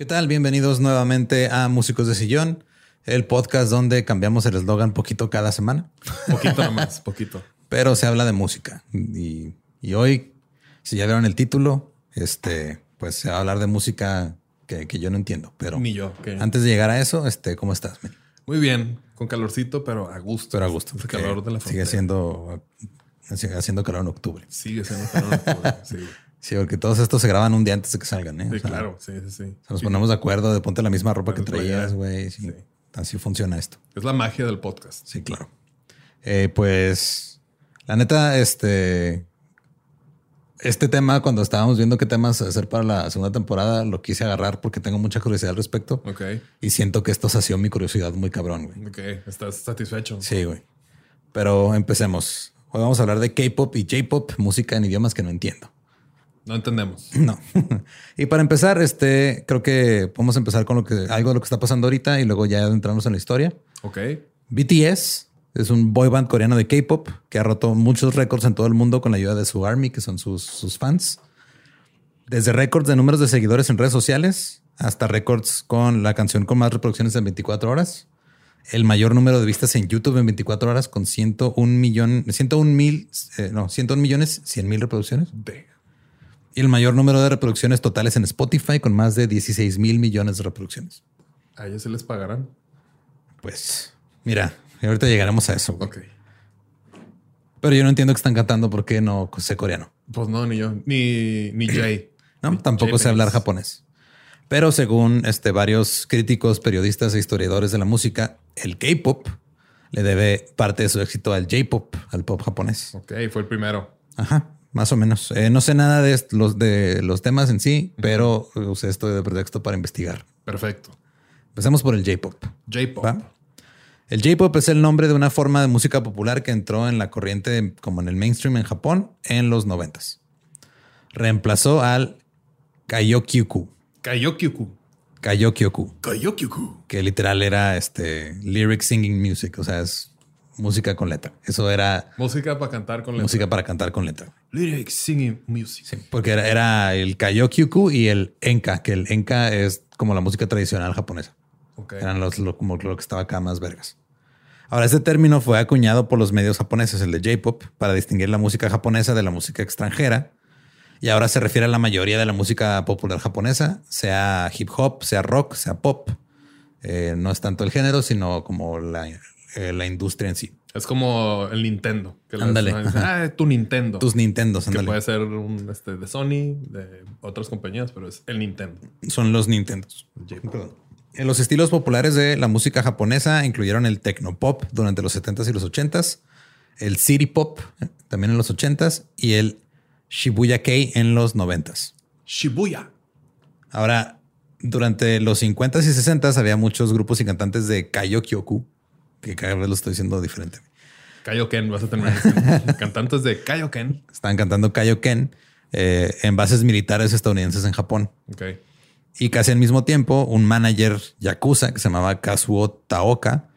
¿Qué tal? Bienvenidos nuevamente a Músicos de Sillón, el podcast donde cambiamos el eslogan poquito cada semana. Poquito nomás, poquito. Pero se habla de música. Y, y hoy, si ya vieron el título, este, pues se va a hablar de música que, que yo no entiendo. Pero Ni yo. antes de llegar a eso, este, ¿cómo estás? Muy bien, con calorcito, pero a gusto. Pero a gusto. El calor de la Sigue frontera. siendo, sigue haciendo calor en octubre. Sigue siendo calor. octubre, sí. Sí, porque todos estos se graban un día antes de que salgan. ¿eh? Sí, O sea, claro. Sí, sí, sí. nos ponemos de acuerdo de ponte la misma ropa que traías, güey, sí. Así funciona esto. Es la magia del podcast. Sí, claro. Eh, pues, la neta, este, este tema, cuando estábamos viendo qué temas hacer para la segunda temporada, lo quise agarrar porque tengo mucha curiosidad al respecto Ok. y siento que esto sació mi curiosidad muy cabrón, güey. Ok. Estás satisfecho. Sí, güey. Pero empecemos. Hoy vamos a hablar de K-pop y J-pop, música en idiomas que no entiendo. No entendemos. No. y para empezar, este, creo que podemos empezar con lo que, algo de lo que está pasando ahorita y luego ya entramos en la historia. Ok. BTS es un boy band coreano de K-pop que ha roto muchos récords en todo el mundo con la ayuda de su army, que son sus, sus fans. Desde récords de números de seguidores en redes sociales hasta récords con la canción con más reproducciones en 24 horas. El mayor número de vistas en YouTube en 24 horas con 101 millón, 101 mil, eh, no, 101 millones, 100 mil reproducciones. De. Y el mayor número de reproducciones totales en Spotify con más de 16 mil millones de reproducciones. A ellos se les pagarán. Pues mira, ahorita llegaremos a eso. Ok. Pero yo no entiendo que están cantando porque no sé coreano. Pues no, ni yo. Ni, ni Jay. No, tampoco sé hablar japonés. Pero según este, varios críticos, periodistas e historiadores de la música, el K-pop le debe parte de su éxito al J-pop, al pop japonés. Ok, fue el primero. Ajá, más o menos. Eh, no sé nada de los, de los temas en sí, pero usé esto de pretexto para investigar. Perfecto. Empecemos por el J-pop. J-pop. El J-pop es el nombre de una forma de música popular que entró en la corriente como en el mainstream en Japón en los noventas. Reemplazó al Kaiyokyoku. Kayokyuku. Kaiyokyoku, Kayokyuku. que literal era este lyric singing music, o sea, es música con letra. Eso era Música para cantar con letra. música para cantar con letra. Lyrics, singing music. Sí, porque era, era el Kaiyokyoku y el Enka, que el Enka es como la música tradicional japonesa. Ok. Eran los, lo, como lo que estaba acá más vergas. Ahora, este término fue acuñado por los medios japoneses, el de J-pop, para distinguir la música japonesa de la música extranjera. Y ahora se refiere a la mayoría de la música popular japonesa, sea hip hop, sea rock, sea pop. Eh, no es tanto el género, sino como la, eh, la industria en sí. Es como el Nintendo. Ándale. Ah, tu Nintendo. Tus Nintendos, que ándale. puede ser un, este, de Sony, de otras compañías, pero es el Nintendo. Son los Nintendos. Perdón. En los estilos populares de la música japonesa incluyeron el tecnopop durante los 70s y los 80s, el city pop eh, también en los 80s y el Shibuya Kei en los 90s. Shibuya. Ahora, durante los 50s y 60s había muchos grupos y cantantes de Kaiokyoku, que cada vez lo estoy diciendo diferente. Kaioken, vas a terminar. Cantantes de Kaioken. Estaban cantando Kaioken eh, en bases militares estadounidenses en Japón. Ok. Y casi al mismo tiempo, un manager yakuza que se llamaba Kazuo Taoka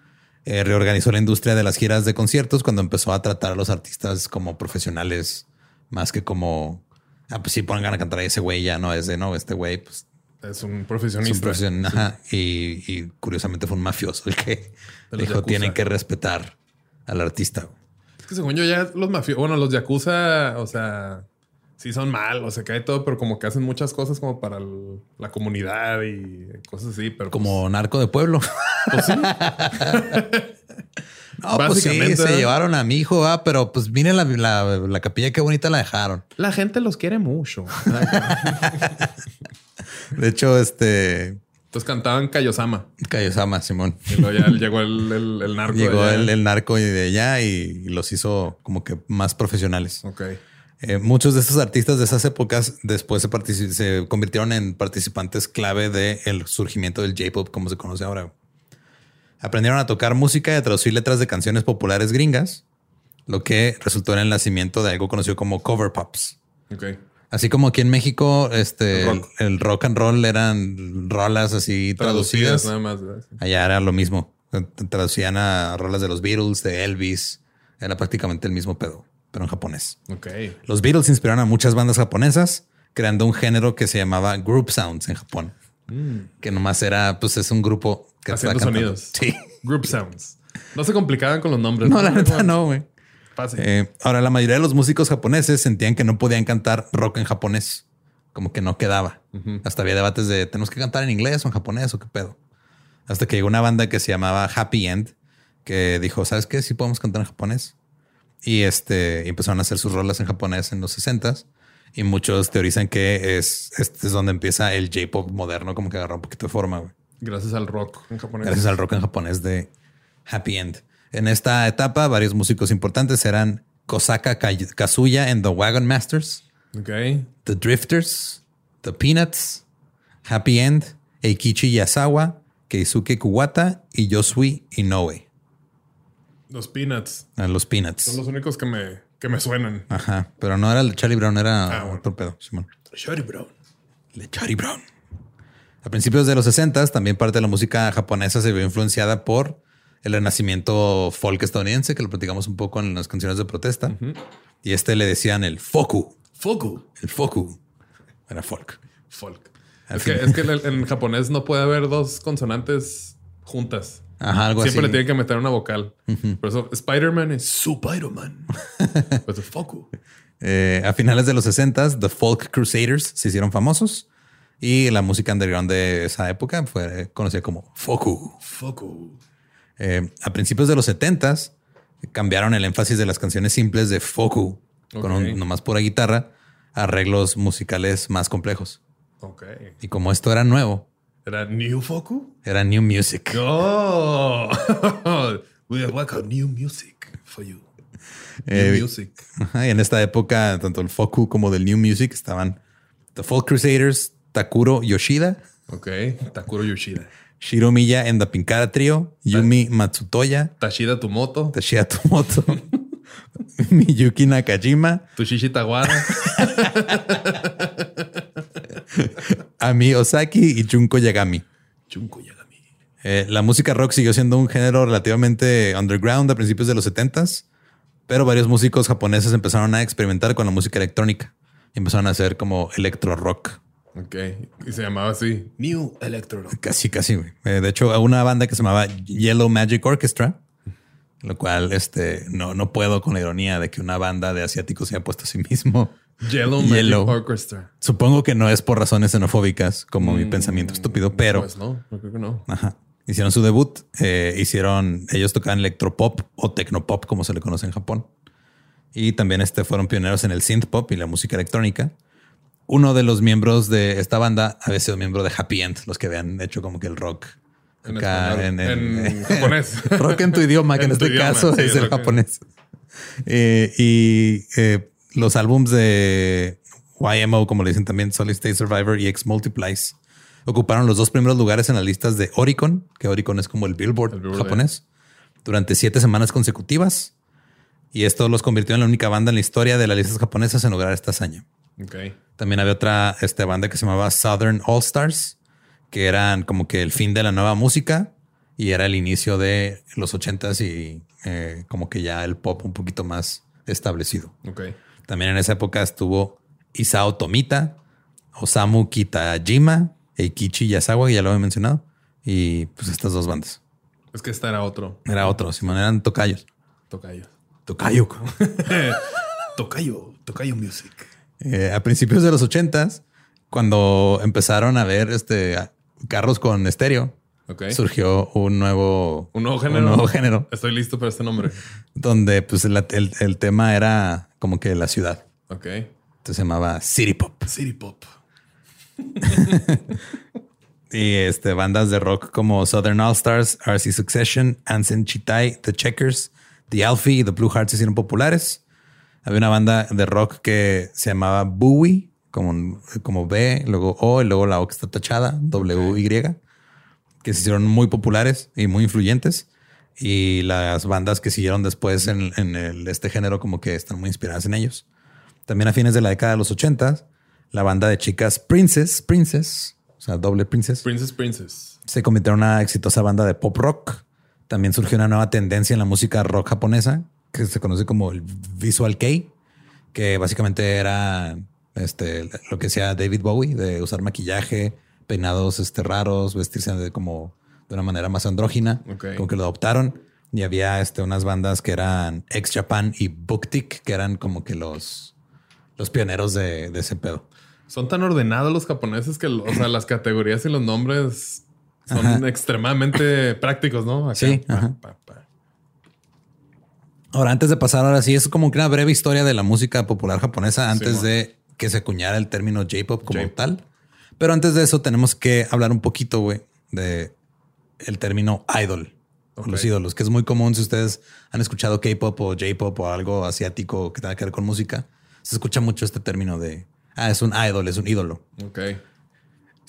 eh, reorganizó la industria de las giras de conciertos cuando empezó a tratar a los artistas como profesionales más que como, ah, pues sí, pongan a cantar a ese güey, ya no es de no, este güey, pues Es un es profesionista. un profesional. Ajá. Y, y curiosamente fue un mafioso el que dijo: yakuza. tienen que respetar al artista. Es que según yo ya los mafiosos, bueno, los yakuza, o sea, sí son mal, o sea, cae todo, pero como que hacen muchas cosas como para el- la comunidad y cosas así, pero Como narco de pueblo. pues, pues sí. No, pues sí, se llevaron a mi hijo, ah, pero pues miren la, la, la capilla, qué bonita la dejaron. La gente los quiere mucho. De hecho, este Entonces cantaban Kayosama. Kaiosama, Simón. Y luego ya llegó el, el, el narco. de Llegó el, el narco de allá y, los hizo como que más profesionales. Ok. Eh, muchos de estos artistas de esas épocas después se, se convirtieron en participantes clave del surgimiento del J-pop, como se conoce ahora. Aprendieron a tocar música y a traducir letras de canciones populares gringas, lo que resultó en el nacimiento de algo conocido como cover pops. Ok. Así como aquí en México, este El rock. el rock and roll eran rolas así Traducidas traducidas. nada más. ¿verdad? Allá era lo mismo. Traducían a rolas de los Beatles, de Elvis. Era prácticamente el mismo pedo, pero en japonés. Ok. Los Beatles inspiraron a muchas bandas japonesas, creando un género que se llamaba group sounds en Japón, que nomás era, pues es un grupo que Mm. Haciendo sonidos. Sí. Group sounds. No se complicaban con los nombres. No, la neta no, güey. Eh, ahora, la mayoría de los músicos japoneses sentían que no podían cantar rock en japonés, como que no quedaba. Hasta había debates de tenemos que cantar en inglés o en japonés o qué pedo. Hasta que llegó una banda que se llamaba Happy End, que dijo, ¿sabes qué? Sí podemos cantar en japonés. Y este empezaron a hacer sus rolas en japonés en los 60 y muchos teorizan que es este es donde empieza el J-pop moderno, como que agarró un poquito de forma. güey. Gracias al rock en japonés. Gracias al rock en japonés de Happy End. En esta etapa, varios músicos importantes eran Kosaka Kazuya and the Wagon Masters. The Drifters, The Peanuts, Happy End, Eikichi Yasawa, Keisuke Kuwata y Yosui Inoue. Los Peanuts Ah, Los Peanuts. son los únicos que me, que me suenan. Ajá, pero no era el de Charlie Brown, era Ah, bueno. otro pedo. Simón. Shorty Brown. El de Charlie Brown. A principios de los 60 también parte de la música japonesa se vio influenciada por el renacimiento folk estadounidense, que lo platicamos un poco en las canciones de protesta. Y este le decían el foku. Foku. El foku. Era folk. Folk. Es que, es que en, japonés no puede haber dos consonantes juntas. Ajá, algo Siempre le así. tienen que meter una vocal. Por eso Spider-Man es Spider-Man. pues es Foku. Eh, a finales de los 60 The Folk Crusaders se hicieron famosos y la música underground de esa época fue conocida como foku. Foku. Eh, a principios de los 70 cambiaron el énfasis de las canciones simples de foku con un, nomás pura guitarra a arreglos musicales más complejos. Y como esto era nuevo, ¿Era New Foku? era new music. Oh. We a new music for you. New Eh, music. Y en esta época, tanto el foku como del new music estaban The Folk Crusaders, Takuro Yoshida, Ok. Takuro Yoshida. Shiro Miya en The Pinkara Trio, Yumi Matsutoya, Tashida Tumoto. Toshiya Tomoto, Miyuki Nakajima, Tushishi Tawara. Ami Osaki y Junko Yagami. Junko Yagami. Eh, la música rock siguió siendo un género relativamente underground a principios de los 70s, pero varios músicos japoneses empezaron a experimentar con la música electrónica. Y empezaron a hacer como electro rock. Ok. Y se llamaba así. New Electro. Casi, casi. güey. Eh, de hecho, una banda que se llamaba Yellow Magic Orchestra, lo cual este, no, no puedo con la ironía de que una banda de asiáticos se haya puesto a sí mismo. Yellow Magic. Orchestra. Supongo que no es por razones xenofóbicas, como mi pensamiento estúpido, pero Pues no, no creo que no. ajá. Hicieron su debut. eh, hicieron, ellos tocaban electropop o tecnopop, como se le conoce en Japón. Y también este, fueron pioneros en el synth pop y la música electrónica. Uno de los miembros de esta banda había sido miembro de Happy End, los que habían hecho como que el rock. En acá español. en- En japonés. rock en tu idioma, que en, En este idioma, caso sí, es el en- japonés. Eh, y eh, los álbums de YMO, como le dicen también, Solid State Survivor y X Multiplies, ocuparon los dos primeros lugares en las listas de Oricon, que Oricon es como el Billboard, El Billboard, japonés, durante siete semanas consecutivas. Y esto los convirtió en la única banda en la historia de las listas japonesas en lograr esta hazaña. Ok. También había otra este, banda que se llamaba Southern All Stars, que eran como que el fin de la nueva música y era el inicio de los ochentas y eh, como que ya el pop un poquito más establecido. Ok. También en esa época estuvo Isao Tomita, Osamu Kitajima, Eikichi Yasawa, que ya lo había mencionado, y pues estas dos bandas. Es que esta era otro. Era otro, Simón, eran tocayos. Tocayo. Tocayo. Tocayo. Tocayo Music. Eh, a principios de los ochentas, cuando empezaron a ver este carros con estéreo, surgió un nuevo, Un nuevo género. un nuevo género Estoy listo para este nombre. donde pues el, el tema era como que la ciudad. Ok. Entonces se llamaba City Pop. City Pop. Y este, bandas de rock como Southern All Stars, RC Succession, Ansen Chitai, The Checkers, The Alfie y The Blue Hearts se hicieron populares. Había una banda de rock que se llamaba Bowie, como, como B, luego O y luego la O que está tachada, W-Y, que se hicieron muy populares y muy influyentes. Y las bandas que siguieron después en, en el- este género como que están muy inspiradas en ellos. También a fines de la década de los 80, la banda de chicas Princess, Princess, o sea, doble Princess, Princess Princess. se convirtió en una exitosa banda de pop rock. También surgió una nueva tendencia en la música rock japonesa que se conoce como el visual kei, que básicamente era este, lo que hacía David Bowie de usar maquillaje, peinados este, raros, vestirse de como de una manera más andrógina, Ok. como que lo adoptaron. Y había este, unas bandas que eran Ex Japan y Booktik, que eran como que los, los pioneros de, de ese pedo. Son tan ordenados los japoneses que, o sea, las categorías y los nombres son Ajá. extremadamente prácticos, ¿no? Acá, Sí, pa, ajá. pa, pa. Ahora, antes de pasar, ahora sí, es como que una breve historia de la música popular japonesa antes de que se acuñara el término J-pop como tal. Pero antes de eso tenemos que hablar un poquito, güey, de el término idol, o Ok. los ídolos, que es muy común si ustedes han escuchado K-pop o J-pop o algo asiático que tenga que ver con música. Se escucha mucho este término de, ah, es un idol, es un ídolo. Ok.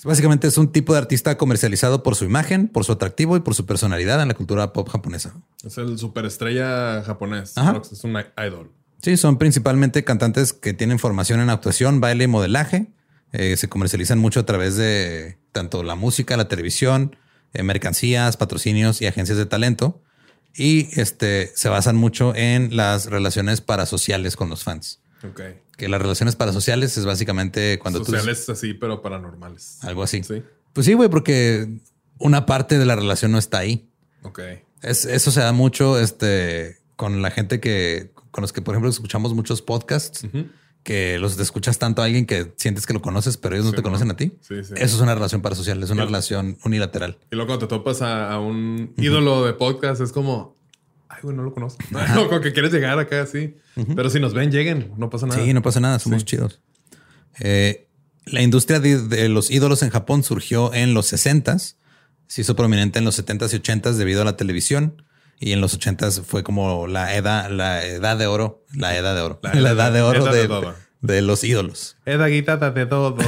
Básicamente es un tipo de artista comercializado por su imagen, por su atractivo y por su personalidad en la cultura pop japonesa. Es el superestrella japonés. Ajá. Es un idol. Sí, son principalmente cantantes que tienen formación en actuación, baile y modelaje. Eh, se comercializan mucho a través de tanto la música, la televisión, eh, mercancías, patrocinios y agencias de talento. Y este, se basan mucho en las relaciones parasociales con los fans. Que las relaciones parasociales es básicamente cuando tú... Sociales así, pero paranormales. Algo así. Sí. Pues sí, güey, porque una parte de la relación no está ahí. Ok. Es, eso se da mucho este, con la gente que, con los que, por ejemplo, escuchamos muchos podcasts, que los escuchas tanto a alguien que sientes que lo conoces, pero ellos no Sí, te no. conocen a ti. Sí, sí. Eso es una relación parasocial, es una relación unilateral. Y luego cuando te topas a, a un ídolo de podcast, es como, ay, güey, no lo conozco. como que quieres llegar acá así. Pero si nos ven, lleguen. No pasa nada. Sí, no pasa nada, somos Sí. chidos. Eh, la industria de, de los ídolos en Japón surgió en los 60s, se hizo prominente en los 70s y 80s debido a la televisión. Y en los 80s fue como la edad, la edad de oro, la edad de oro, la, La edad de oro edad de, de los ídolos. Eda guitarra de todo.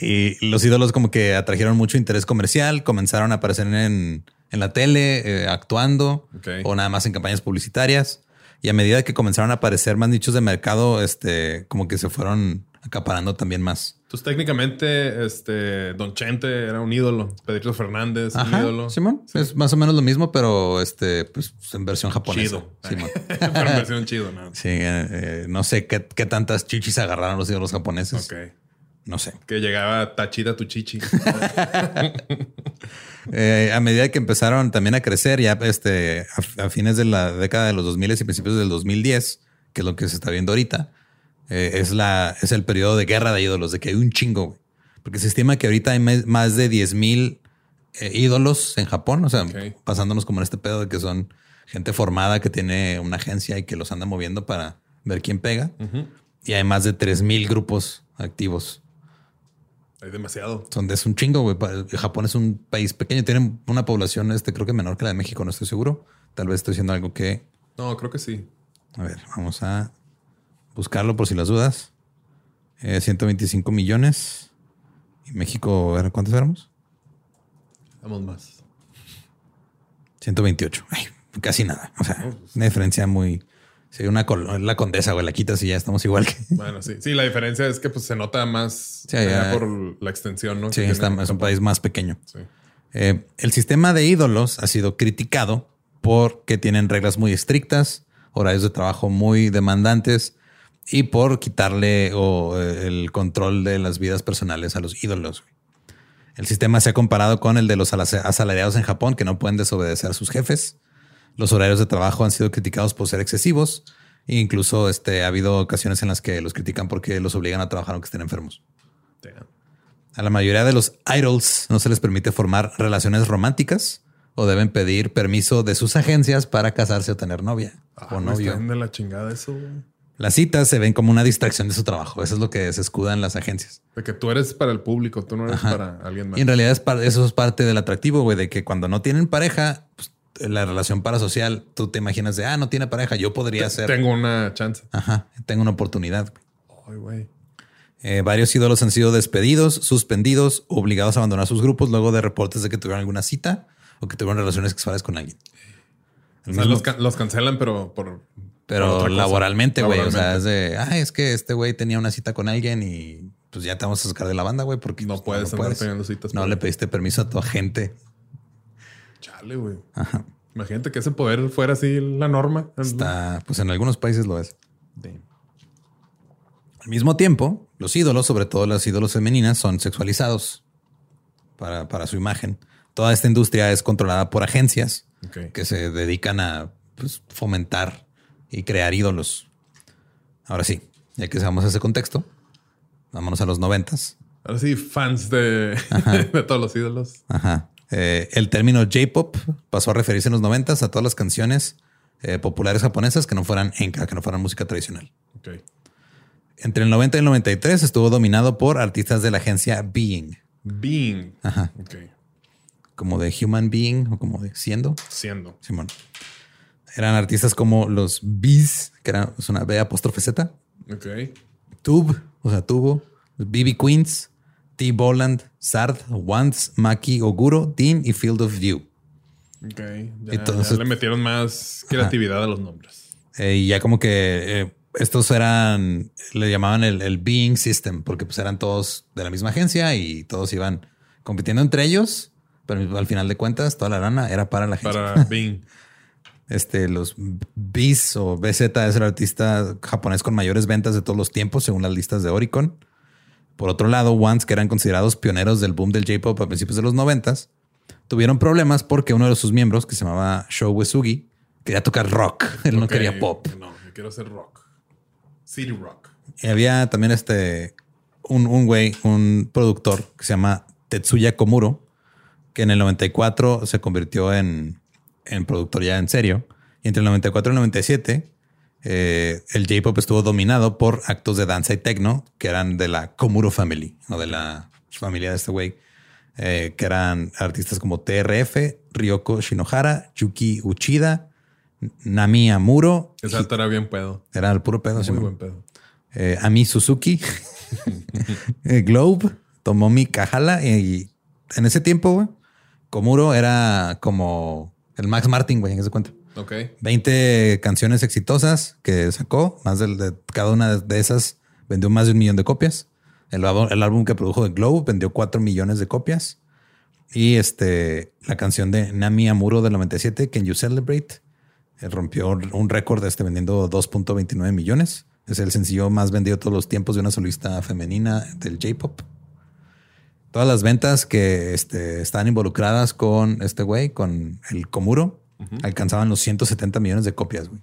Y los ídolos como que atrajeron mucho interés comercial, comenzaron a aparecer en, en la tele, eh, actuando o nada más en campañas publicitarias. Y a medida que comenzaron a aparecer más nichos de mercado, este, como que se fueron acaparando también más. Entonces, técnicamente, este Don Chente era un ídolo. Pedrito Fernández, un ídolo. Simón. Es más o menos lo mismo, pero este, pues en versión japonesa. Chido. Simón. Pero en versión chido, ¿no? Sí, eh, eh, no sé qué, qué tantas chichis agarraron los ídolos japoneses. Ok. No sé. Que llegaba tachida tu chichi. Eh, a medida que empezaron también a crecer, ya este, a, a fines de la década de los 2000 y principios del 2010, que es lo que se está viendo ahorita, eh, es, la, es el periodo de guerra de ídolos, de que hay un chingo, güey. Porque se estima que ahorita hay más de 10 mil eh, ídolos en Japón, o sea, pasándonos como en este pedo de que son gente formada que tiene una agencia y que los anda moviendo para ver quién pega. Y hay más de 3000 grupos activos. Hay demasiado. Son, es un chingo, güey. Pa- Japón es un país pequeño, tiene una población, este, creo que menor que la de México, no estoy seguro. Tal vez estoy diciendo algo que No, creo que sí. A ver, vamos a buscarlo por si las dudas. Eh, 125 millones. Y México, ¿cuántos éramos? Vamos más. 128. Ay, casi nada. O sea, una diferencia muy... Sí, una la condesa, güey, la quitas y ya estamos igual que... Bueno, sí. Sí, la diferencia es que pues se nota más Sí, allá ya- por la extensión, ¿no? Sí, está- es un país más pequeño. Sí. Eh, el sistema de ídolos ha sido criticado porque tienen reglas muy estrictas, horarios de trabajo muy demandantes y por quitarle o, eh, el control de las vidas personales a los ídolos. El sistema se ha comparado con el de los asalariados en Japón que no pueden desobedecer a sus jefes. Los horarios de trabajo han sido criticados por ser excesivos e incluso este, ha habido ocasiones en las que los critican porque los obligan a trabajar aunque estén enfermos. Damn. A la mayoría de los idols no se les permite formar relaciones románticas o deben pedir permiso de sus agencias para casarse o tener novia Ah, o novio. de la chingada eso, güey. Las citas se ven como una distracción de su trabajo. Eso es lo que se escuda en las agencias. De que tú eres para el público, tú no eres Ajá. para alguien más. Y en realidad es eso es parte del atractivo, güey, de que cuando no tienen pareja, pues, la relación parasocial, tú te imaginas de, ah, no tiene pareja, yo podría ser. Tengo una chance. Ajá, tengo una oportunidad. Ay, güey. Eh, varios ídolos han sido despedidos, suspendidos, obligados a abandonar sus grupos luego de reportes de que tuvieron alguna cita o que tuvieron relaciones sexuales con alguien. O sea, los, can- los cancelan, pero por. Pero laboralmente, güey. O sea, es de, ah, es que este güey tenía una cita con alguien y pues ya te vamos a sacar de la banda, güey, porque No puedes andar teniendo citas No le pediste permiso a tu agente. Chale, güey. Imagínate que ese poder fuera así la norma. Está, pues en algunos países lo es. Al mismo tiempo, los ídolos, sobre todo las ídolos femeninas, son sexualizados para, para su imagen. Toda esta industria es controlada por agencias que se dedican a pues, fomentar y crear ídolos. Ahora sí, ya que sabemos ese contexto, vámonos a los noventas. Ahora sí, fans de, de todos los ídolos. Ajá. Eh, el término J-pop pasó a referirse en los noventas a todas las canciones eh, populares japonesas que no fueran enka, que no fueran música tradicional. Ok. Entre el 90 y el 93 estuvo dominado por artistas de la agencia Being, Being. Ajá. Ok. como de Human Being o como de siendo. Siendo. Simón. Eran artistas como los Bees, que era una B apóstrofe Z, Ok. Tube, o sea, Tubo, BB Queens, T. Boland, Sard, Wants, Maki, Oguro, Dean y Field of View. Ok. Ya, Entonces- ya le metieron más creatividad a los nombres. Eh, y ya como que eh, estos eran, le llamaban el, el Being System, porque pues eran todos de la misma agencia y todos iban compitiendo entre ellos, pero al final de cuentas toda la lana era para la agencia. Para Being. Este, los Bees o BZ es el artista japonés con mayores ventas de todos los tiempos, según las listas de Oricon. Por otro lado, Once, que eran considerados pioneros del boom del J-pop a principios de los noventas, tuvieron problemas porque uno de sus miembros, que se llamaba Sho Uesugi, quería tocar rock. Él no quería pop. No, yo quiero hacer rock. City rock. Y había también este un, un güey, un productor que se llama Tetsuya Komuro, que en el 94 se convirtió en, en productor ya en serio. Y entre el 94 y el 97, eh, el J-pop estuvo dominado por actos de danza y techno que eran de la Komuro Family o de la familia de este güey, eh, que eran artistas como TRF, Ryoko Shinohara, Yuki Uchida, Nami Amuro. Ese alto era bien pedo. Era el puro pedo. Muy buen pedo. eh, Ami Suzuki, Globe, Tomomi Kajala y en ese tiempo, güey, Komuro era como el Max Martin, güey, en ese cuenta. Ok. 20 canciones exitosas que sacó, más de, cada una de esas vendió más de un millón de copias. El, álbum- que produjo de Globe vendió 4 millones de copias. Y este, la canción de Nami Amuro del 97, Can You Celebrate, eh, rompió un récord este, vendiendo 2.29 millones. Es el sencillo más vendido todos los tiempos de una solista femenina del J-pop. Todas las ventas que este, estaban involucradas con este güey, con el Komuro, alcanzaban los 170 millones de copias güey,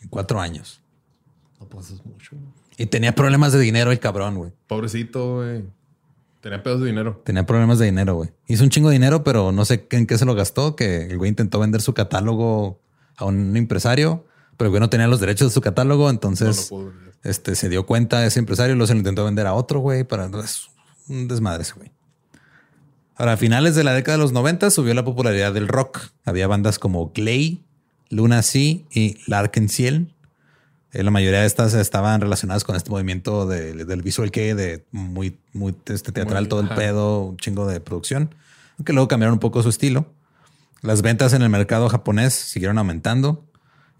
en cuatro años. No pasas mucho. Y tenía problemas de dinero el cabrón, güey. Pobrecito, güey. Tenía pedos de dinero. Tenía problemas de dinero, güey. Hizo un chingo de dinero, pero no sé en qué se lo gastó, que el güey intentó vender su catálogo a un empresario, pero el güey no tenía los derechos de su catálogo, entonces este, se dio cuenta de ese empresario y luego se lo intentó vender a otro güey para un desmadre ese güey. Ahora, a finales de la década de los 90 subió la popularidad del rock. Había bandas como Clay, Luna Sea y Larkensiel. Eh, la mayoría de estas estaban relacionadas con este movimiento del visual que de muy, muy este, teatral, todo el pedo, un chingo de producción, aunque luego cambiaron un poco su estilo. Las ventas en el mercado japonés siguieron aumentando.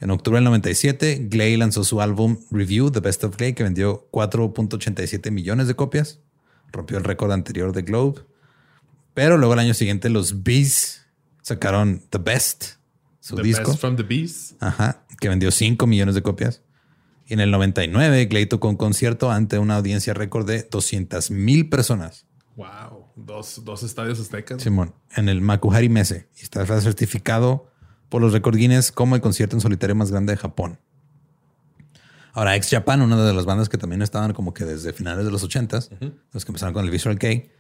En octubre del 97, Glay lanzó su álbum Review, The Best of Glay, que vendió 4.87 millones de copias. Rompió el récord anterior de Globe. Pero luego el año siguiente los Bees sacaron The Best, su disco. Best from the Bees. Ajá, que vendió 5 millones de copias. Y en el 99, Glay tocó un concierto ante una audiencia récord de 200 mil personas. Wow, dos, dos estadios aztecas. Simón, en el Makuhari Mese. Y está certificado por los Record Guinness como el concierto en solitario más grande de Japón. Ahora, Ex Japan, una de las bandas que también estaban como que desde finales de los 80s, los que empezaron con el Visual Kei,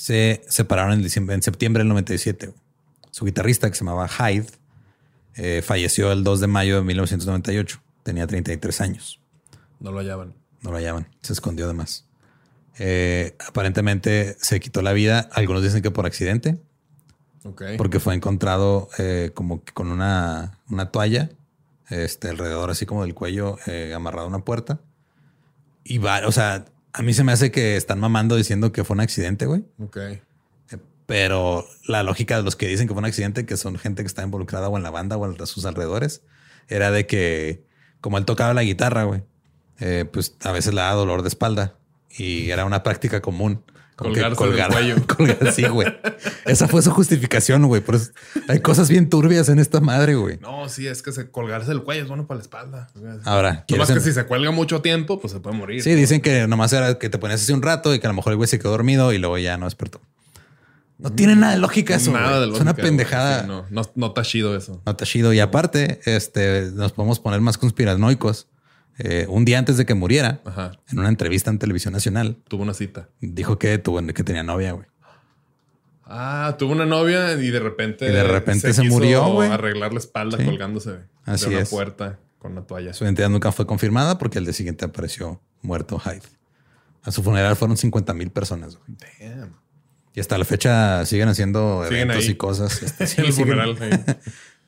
se separaron en, diciembre, en septiembre del 97. Su guitarrista, que se llamaba Hyde, eh, falleció el 2 de mayo de 1998. Tenía 33 años. No lo hallaban. No lo hallaban. Se escondió además. Eh, aparentemente se quitó la vida. Algunos dicen que por accidente. Porque fue encontrado eh, como con una, una, toalla este, alrededor así como del cuello amarrado a una puerta. Y va, o sea, a mí se me hace que están mamando diciendo que fue un accidente, güey. Ok. Pero la lógica de los que dicen que fue un accidente, que son gente que está involucrada o en la banda o a sus alrededores, era de que como él tocaba la guitarra, güey, eh, pues a veces le da dolor de espalda y era una práctica común. Colgarse colgar, cuello. Colgar, sí, güey. Esa fue su justificación, güey. Pero hay cosas bien turbias en esta madre, güey. No, sí, es que se, colgarse el cuello es bueno para la espalda. Ahora, más que si se cuelga mucho tiempo, pues se puede morir. Sí, dicen que nomás era que te ponías hace un rato y que a lo mejor el güey se quedó dormido y luego ya no despertó. No tiene nada de lógica eso. Nada de lógica, Es una pendejada. no, no, no está chido eso. No está chido. Y aparte, este, nos podemos poner más conspiranoicos eh, un día antes de que muriera, en una entrevista en televisión nacional, tuvo una cita. Dijo que tuvo que tenía novia, güey. Ah, tuvo una novia y de repente. Y de repente se, murió, güey. Arreglar la espalda colgándose de una puerta con la toalla. Su identidad nunca fue confirmada porque el día siguiente apareció muerto Hyde. A su funeral fueron 50 mil personas. Güey. Damn. Y hasta la fecha siguen haciendo eventos y cosas. Este, el funeral.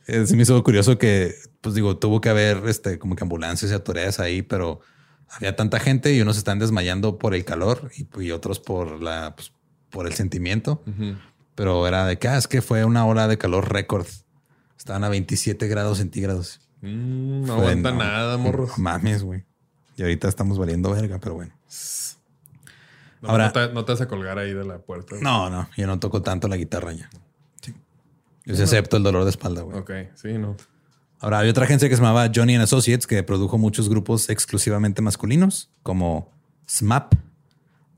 Eh, se me hizo curioso que, pues digo, tuvo que haber este, como que ambulancias y autoridades ahí, pero había tanta gente y unos están desmayando por el calor y, otros por la, pues, por el sentimiento. Pero era de que, ah, es que fue una hora de calor récord. Estaban a 27 grados centígrados. Mm, no aguanta nada, morro. mames, güey. Y ahorita estamos valiendo verga, pero bueno. Ahora, no te, no te, vas a colgar ahí de la puerta. No, no, yo no toco tanto la guitarra ya. Yo sí acepto el dolor de espalda, güey. Ok, sí, no. Ahora, hay otra agencia que se llamaba Johnny Associates que produjo muchos grupos exclusivamente masculinos, como SMAP,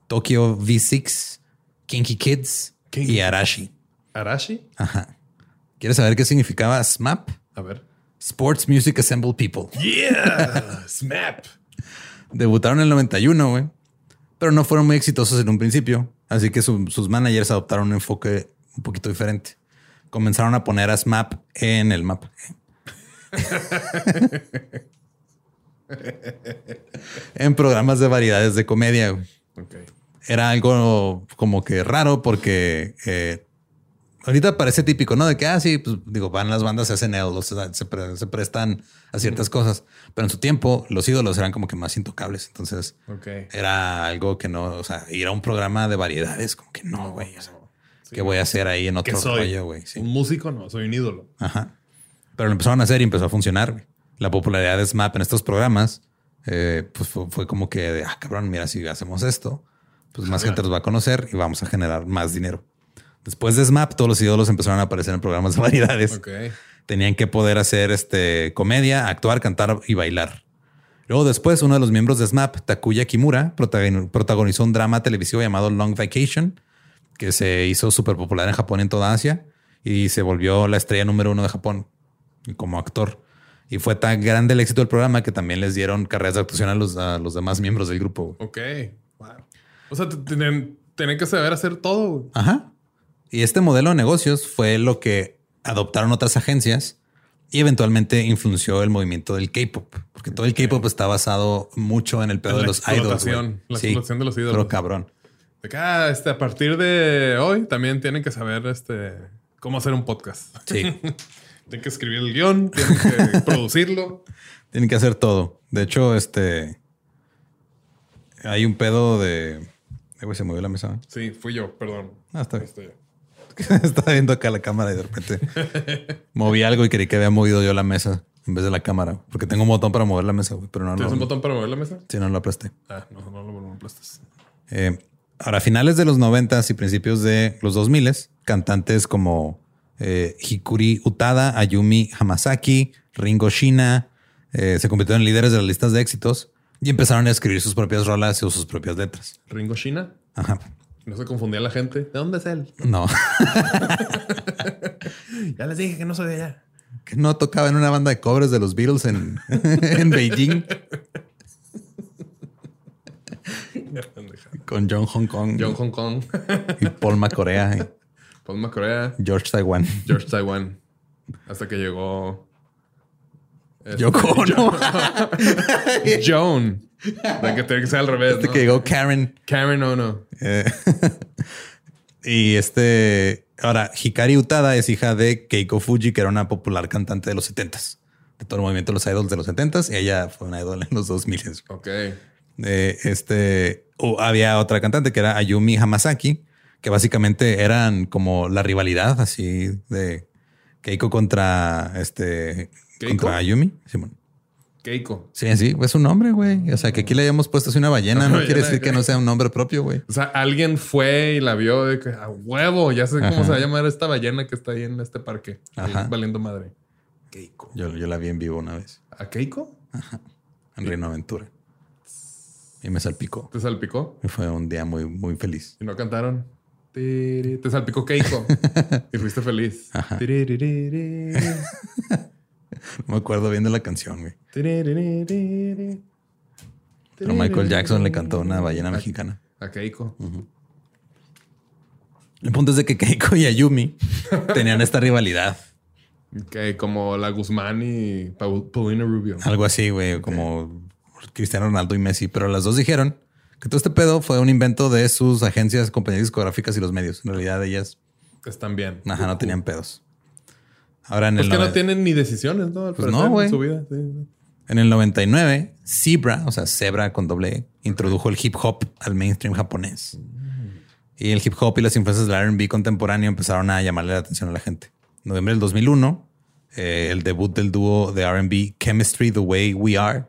Tokyo V6, Kinky Kids y Arashi. ¿Arashi? Ajá. ¿Quieres saber qué significaba SMAP? A ver. Sports Music Assemble People. Yeah, SMAP. Debutaron en el 91, güey. Pero no fueron muy exitosos en un principio. Así que sus managers adoptaron un enfoque un poquito diferente comenzaron a poner a SMAP en el mapa. en programas de variedades de comedia. Era algo como que raro porque eh, ahorita parece típico, ¿no? De que, ah, sí, pues digo, van las bandas se, se, prestan a ciertas cosas, pero en su tiempo los ídolos eran como que más intocables. Entonces era algo que no, o sea, ir a un programa de variedades, como que no, güey. O sea, ¿Qué voy a hacer ahí en otro rollo, güey? Un músico no, soy un ídolo. Ajá. Pero lo empezaron a hacer y empezó a funcionar. La popularidad de SMAP en estos programas, eh, pues fue, como que, ah, cabrón, mira, si hacemos esto, pues más gente los va a conocer y vamos a generar más dinero. Después de SMAP, todos los ídolos empezaron a aparecer en programas de variedades. Tenían que poder hacer este, comedia, actuar, cantar y bailar. Luego después, uno de los miembros de SMAP, Takuya Kimura, protagonizó un drama televisivo llamado Long Vacation, que se hizo súper popular en Japón y en toda Asia y se volvió la estrella número uno de Japón como actor. Y fue tan grande el éxito del programa que también les dieron carreras de actuación a los, a los demás miembros del grupo. Ok. Wow. O sea, tenían, tienen que saber hacer todo. Ajá. Y este modelo de negocios fue lo que adoptaron otras agencias y eventualmente influenció el movimiento del K-pop, porque todo el K-pop está basado mucho en el pedo En de los idols. la explotación de los ídolos. Pero cabrón. De que, ah, este, a partir de hoy también tienen que saber este, cómo hacer un podcast. Sí. tienen que escribir el guion, tienen que producirlo. Tienen que hacer todo. De hecho, este hay un pedo de. Eh, güey, se movió la mesa. Sí, fui yo, perdón. Ah, está bien. Este, Estaba viendo acá la cámara y de repente moví algo y creí que había movido yo la mesa en vez de la cámara. Porque tengo un botón para mover la mesa, güey, pero no ¿Tienes un lo, botón para mover la mesa? sí, no lo aplasté. Ah, no, no, no lo aplastas. Eh, ahora, a finales de los 90 y principios de los 2000 cantantes como eh, Hikuri Utada, Ayumi Hamasaki, Ringo Shina eh, se convirtieron en líderes de las listas de éxitos y empezaron a escribir sus propias rolas y sus propias letras. Ringo Shina. Ajá. No se confundía la gente. ¿De dónde es él? No, Ya les dije que no soy de allá. que no tocaba en una banda de covers de los Beatles en, en Beijing con John Hong Kong John Hong Kong, y Paul McCorea y Paul Corea, George Taiwan. George Taiwan. Hasta que llegó. este, Yoko Ono. Joan. De que tiene que ser al revés. Este ¿no? que llegó Karen. Karen Ono. Eh, y este, ahora, Hikari Utada es hija de Keiko Fuji, que era una popular cantante de los 70s, de todo el movimiento de los idols de los 70s, y ella fue una idol en los 2000s. Ok. Eh, este, o había otra cantante que era Ayumi Hamasaki, que básicamente eran como la rivalidad así de Keiko contra este, ¿Keiko? contra Ayumi. Simón. Keiko. Sí, sí, es un nombre, güey. O sea, que aquí le hayamos puesto así una ballena, no quiere decir que no sea un nombre propio, güey. O sea, alguien fue y la vio de que a huevo. Ya sé cómo Ajá. se va a llamar esta ballena que está ahí en este parque. Ajá. Valiendo madre. Keiko. Yo, yo la vi en vivo una vez. ¿A Keiko? en Reino Aventura. Y me salpicó. ¿Te salpicó? Y fue un día muy, muy feliz. Y no cantaron. Te salpicó Keiko. y fuiste feliz. No me acuerdo bien de la canción, güey. Pero Michael Jackson le cantó una ballena mexicana. A Keiko. El punto es de que Keiko y Ayumi tenían esta rivalidad. Que como la Guzmán y Paul- Paulina Rubio. Algo así, güey, como Cristiano Ronaldo y Messi. Pero las dos dijeron que todo este pedo fue un invento de sus agencias, compañías discográficas y los medios. En realidad ellas, Están bien. ajá, no tenían pedos. Ahora en Pues el, que no tienen ni decisiones, ¿no? Al Pues no, güey. En. Sí. en el 99, Zebra, o sea, Zebra con doble E, introdujo el hip hop al mainstream japonés. Y el hip hop y las influencias del R&B contemporáneo empezaron a llamarle la atención a la gente. En noviembre del 2001, eh, el debut del dúo de R&B Chemistry The Way We Are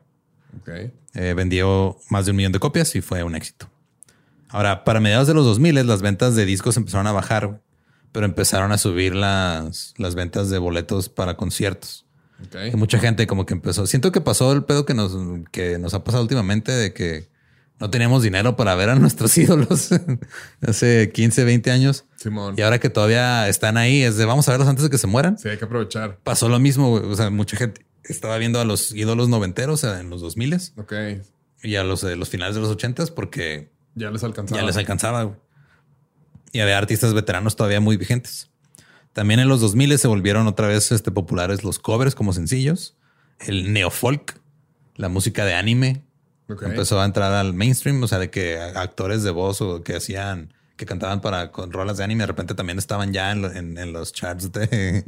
Eh, vendió más de un millón de copias y fue un éxito. Ahora, para mediados de los 2000 las ventas de discos empezaron a bajar, pero empezaron a subir las, las ventas de boletos para conciertos. Que mucha gente como que empezó. Siento que pasó el pedo que nos, que nos ha pasado últimamente de que no teníamos dinero para ver a nuestros ídolos hace 15, 20 años. Simón. Y ahora que todavía están ahí, es de vamos a verlos antes de que se mueran. Sí, hay que aprovechar. Pasó lo mismo. güey. O sea, mucha gente estaba viendo a los ídolos noventeros sea, en los 2000 Ok. y a los de los finales de los 80 porque Ya les alcanzaba. ya les alcanzaba. güey. Y había artistas veteranos todavía muy vigentes. También en los 2000 se volvieron otra vez este, populares los covers como sencillos, el neofolk, la música de anime. Empezó a entrar al mainstream, o sea, de que actores de voz o que hacían, que cantaban para con rolas de anime, de repente también estaban ya en- en los charts de,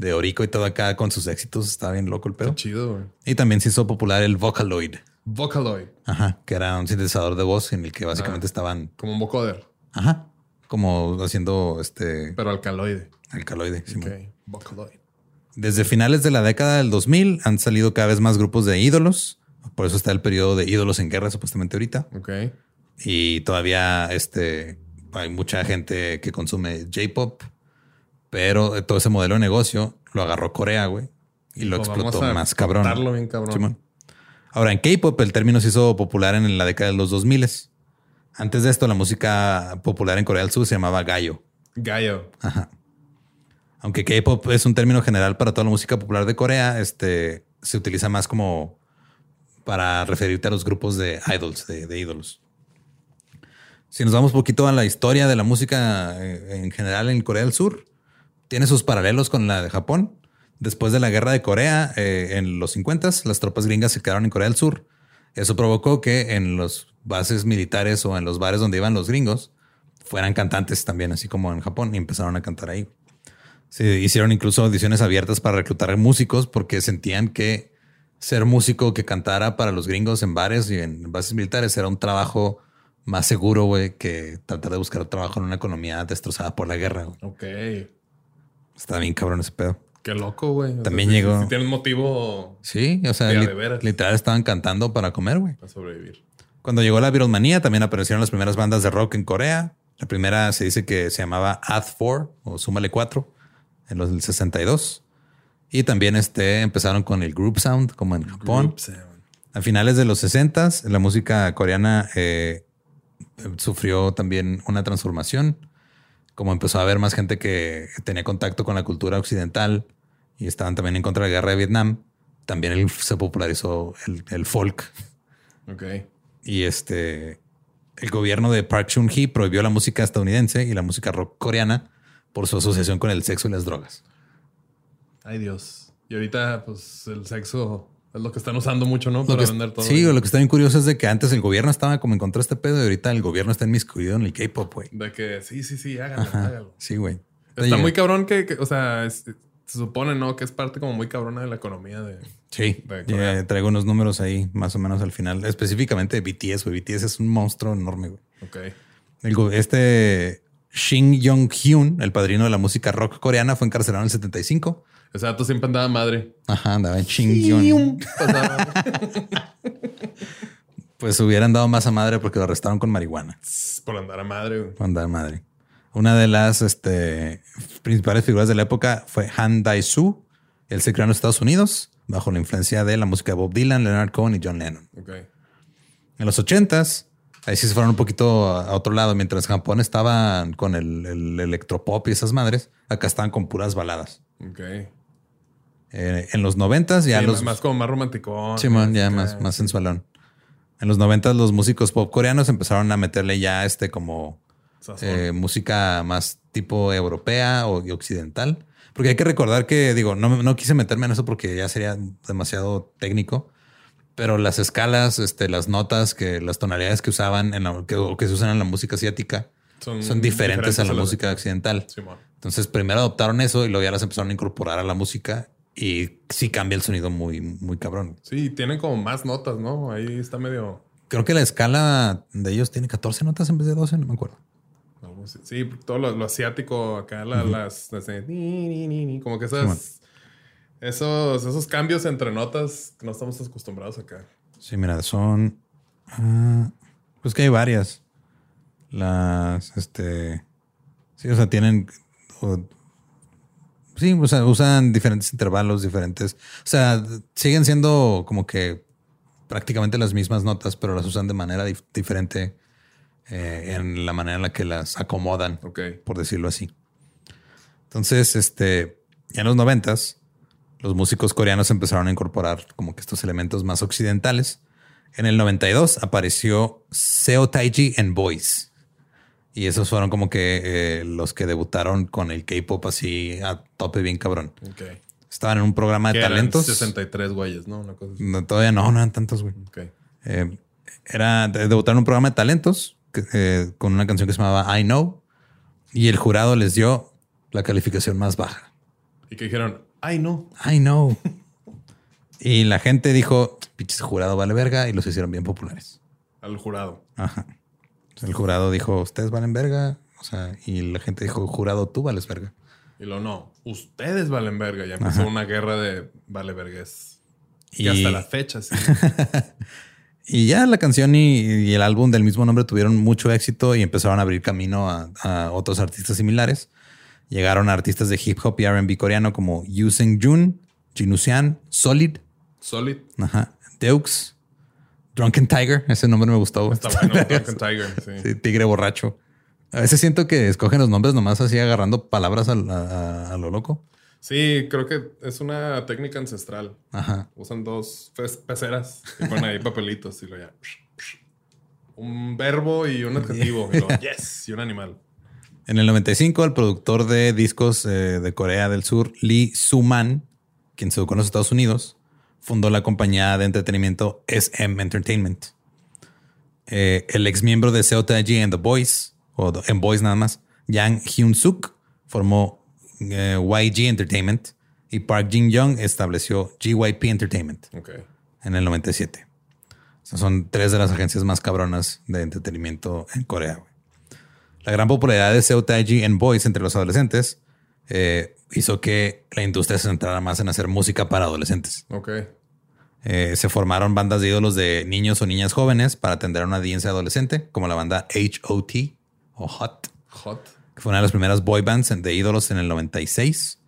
de Orico y todo acá con sus éxitos. Estaba bien loco el Qué pedo. chido, güey. Y también se hizo popular el Vocaloid, Vocaloid. ajá, que era un sintetizador de voz en el que básicamente Ah. estaban Como un vocoder, Ajá. Como haciendo este pero alcaloide. alcaloide. Simón. Ok. Vocaloid. Desde finales de la década del 2000 han salido cada vez más grupos de ídolos. Por eso está el periodo de ídolos en guerra, supuestamente ahorita. Ok. Y todavía este, hay mucha gente que consume J-pop, pero todo ese modelo de negocio lo agarró Corea, güey, y lo Pues explotó más cabrón. bien cabrón. Simón. Ahora, en K-pop el término se hizo popular en la década de los 2000. Antes de esto, la música popular en Corea del Sur se llamaba Gayo. Gallo. Aunque K-pop es un término general para toda la música popular de Corea, este se utiliza más como para referirte a los grupos de idols, de, de ídolos. Si nos vamos un poquito a la historia de la música eh, en general en Corea del Sur, tiene sus paralelos con la de Japón. Después de la guerra de Corea, eh, en los 50, las tropas gringas se quedaron en Corea del Sur. Eso provocó que en los bases militares o en los bares donde iban los gringos fueran cantantes también, así como en Japón, y empezaron a cantar ahí. Se hicieron incluso audiciones abiertas para reclutar músicos porque sentían que ser músico que cantara para los gringos en bares y en bases militares era un trabajo más seguro, güey, que tratar de buscar trabajo en una economía destrozada por la guerra. Ok. Está bien cabrón ese pedo. Qué loco, güey. También sea, si- llegó- Si, tienes motivo Sí, o sea, Ya, li- de veras. literal estaban cantando para comer, güey. para sobrevivir. Cuando llegó la Beatlemanía, también aparecieron las primeras bandas de rock en Corea. La primera se dice que se llamaba Add 4 o Súmale 4 en los del 62. Y también este, empezaron con el group sound, como en Japón. A finales de los 60 la música coreana eh, sufrió también una transformación. Como empezó a haber más gente que tenía contacto con la cultura occidental y estaban también en contra de la guerra de Vietnam, también el- se popularizó el, el folk. Ok. Y este, el gobierno de Park Chung-hee prohibió la música estadounidense y la música rock coreana por su asociación con el sexo y las drogas. Ay, Dios. Y ahorita, pues, el sexo es lo que están usando mucho, ¿no? Lo Para que- vender todo. sí, lo que está bien curioso es de que antes el gobierno estaba como en contra de este pedo y ahorita el gobierno está inmiscuido en el K-pop, güey. De que sí, sí, sí, hágalo, Ajá. hágalo. Sí, güey. Está muy cabrón que, que- o sea, es- se supone, ¿no? Que es parte como muy cabrona de la economía de... Sí, de Corea. traigo unos números ahí más o menos al final. Específicamente de BTS, güey. BTS es un monstruo enorme, güey. Ok. El este Shin Yong-hyun, el padrino de la música rock coreana, fue encarcelado en el 75. O sea, tú siempre andaba madre. Ajá, andaba en. Pasaba- Pues hubieran dado más a madre porque lo arrestaron con marihuana. Por andar a madre, güey. Andar madre. Una de las este, principales figuras de la época fue Han Dai-soo. Él se creó en los Estados Unidos bajo la influencia de la música de Bob Dylan, Leonard Cohen y John Lennon. Ok. En los ochentas, ahí sí se fueron un poquito a a otro lado. Mientras Japón estaba con el, el electropop y esas madres, acá estaban con puras baladas. Ok. Eh, en los noventas ya Sí, los... Más como más romántico. Simón, ya más, más sensualón. En los noventas los músicos pop coreanos empezaron a meterle ya este como eh, música más tipo europea o occidental. Porque hay que recordar que, digo, no, no quise meterme en eso porque ya sería demasiado técnico. Pero las escalas, este, las notas, que las tonalidades que usaban en la, que, o que se usan en la música asiática son, diferentes, a la música occidental. Entonces primero adoptaron eso y luego ya las empezaron a incorporar a la música y sí cambia el sonido muy, muy cabrón. Sí, tienen como más notas, ¿no? Ahí está medio... Creo que la escala de ellos tiene 14 notas en vez de 12, no me acuerdo. Sí, todo lo, lo asiático acá, la- las, las ni, ni, ni, ni, como que esas, esos, esos cambios entre notas que no estamos acostumbrados acá. Sí, mira, son. ah, pues que hay varias. Las, este. Sí, o sea, tienen. Sí, o sea, usan diferentes intervalos, diferentes. O sea, siguen siendo como que prácticamente las mismas notas, pero las usan de manera dif- diferente eh, en la manera en la que las acomodan por decirlo así. Entonces, este, ya en los noventas, los músicos coreanos empezaron a incorporar como que estos elementos más occidentales. En el 92 apareció Seo Taiji and Boys. Y esos fueron como que eh, los que debutaron con el K-pop así a tope bien cabrón. Ok. Estaban en un programa de eran talentos. 63 güeyes, ¿no? Una cosa así. No, todavía no, no eran tantos, güey. Eh, era de- debutaron en un programa de talentos que, eh, con una canción que se llamaba I Know y el jurado les dio la calificación más baja. Y que dijeron, ay, no. I Know. y la gente dijo, pinches jurado vale verga y los hicieron bien populares. Al jurado. Ajá. El jurado dijo, ustedes valen verga. O sea, y la gente dijo, jurado, tú vales verga. Y lo no. Ustedes valen verga. Ya empezó Ajá. una guerra de vale vergues. Y, Y- hasta la fecha, sí. Y ya la canción y, y el álbum del mismo nombre tuvieron mucho éxito y empezaron a abrir camino a, a otros artistas similares. Llegaron artistas de hip hop y RB coreano como Yu Seung Jun, Jinusean, Solid, Solid. ajá, Deux, Drunken Tiger. Ese nombre me gustó. Está bueno. Drunken Tiger. Sí. Sí, tigre borracho. A veces siento que escogen los nombres nomás así agarrando palabras a, a- a lo loco. Sí, creo que es una técnica ancestral. Ajá. Usan dos peceras y ponen ahí papelitos y lo ya. un verbo y un adjetivo. Y yes, y un animal. En el 95, el productor de discos eh, de Corea del Sur, Lee Soo-man, quien se educó en los Estados Unidos, fundó la compañía de entretenimiento SM Entertainment. Eh, el ex miembro de Seo Taiji en The Boys, o en Boys nada más, Yang Hyun-suk, formó eh, YG Entertainment y Park Jin-young estableció GYP Entertainment Ok. en el 97. Esas son tres de las agencias más cabronas de entretenimiento en Corea. La gran popularidad de Seo Taiji en Boys entre los adolescentes eh, hizo que la industria se centrara más en hacer música para adolescentes. Ok. Eh, se formaron bandas de ídolos de niños o niñas jóvenes para atender a una audiencia adolescente, como la banda HOT o HOT, Hot. que fue una de las primeras boy bands de ídolos en el 96.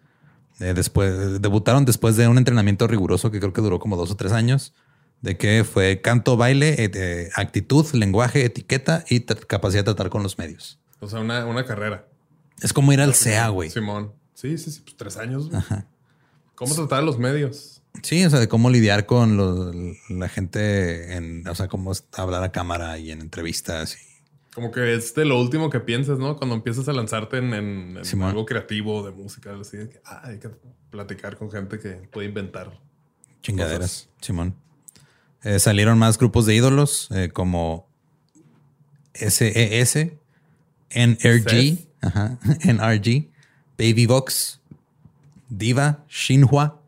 Eh, después, debutaron después de un entrenamiento riguroso que creo que duró como dos o tres años, de que fue canto, baile, eh, actitud, lenguaje, etiqueta y capacidad de tratar con los medios. O sea, una, una carrera. Es como ir al CEA, güey. Simón. Sí, sí, sí. Pues tres años. güey. ¿Cómo tratar a los medios? Sí, o sea, de cómo lidiar con los- la gente, en, o sea, cómo hablar a cámara y en entrevistas. Y, Como que es de lo último que piensas, ¿no? Cuando empiezas a lanzarte en, en- en Simón. algo creativo, de música, así. de que, ah, hay que platicar con gente que puede inventar. Chingaderas, Simón. Eh, salieron más grupos de ídolos eh, como SES, NRG, Seth. Ajá, NRG, Baby Vox, Diva, Shinhua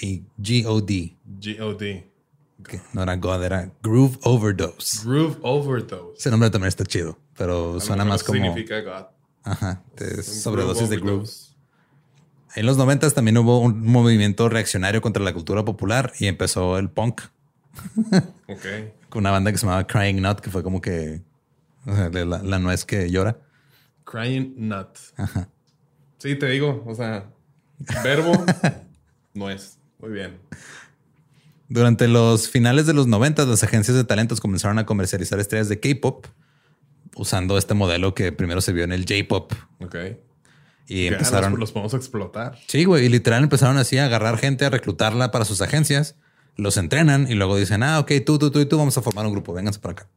y GOD. G.O.D. Que no era God, era Groove Overdose. Groove Overdose. Ese nombre también está chido, pero A suena más como Significa God. ajá, sobredosis de groove. En los noventas también hubo un movimiento reaccionario contra la cultura popular y empezó el punk. Ok. con una banda que se llamaba Crying Nut, que fue como que o sea, la, la nuez que llora. Crying Nut. Sí, te digo. O sea, verbo no es. Muy bien. Durante los finales de los 90, las agencias de talentos comenzaron a comercializar estrellas de K-pop usando este modelo que primero se vio en el J-pop Ok. y Ya, empezaron. Los, los podemos explotar. Sí, güey, y literal empezaron así a agarrar gente, a reclutarla para sus agencias, los entrenan y luego dicen, ah, ok, tú, tú, tú y tú vamos a formar un grupo, vénganse para acá.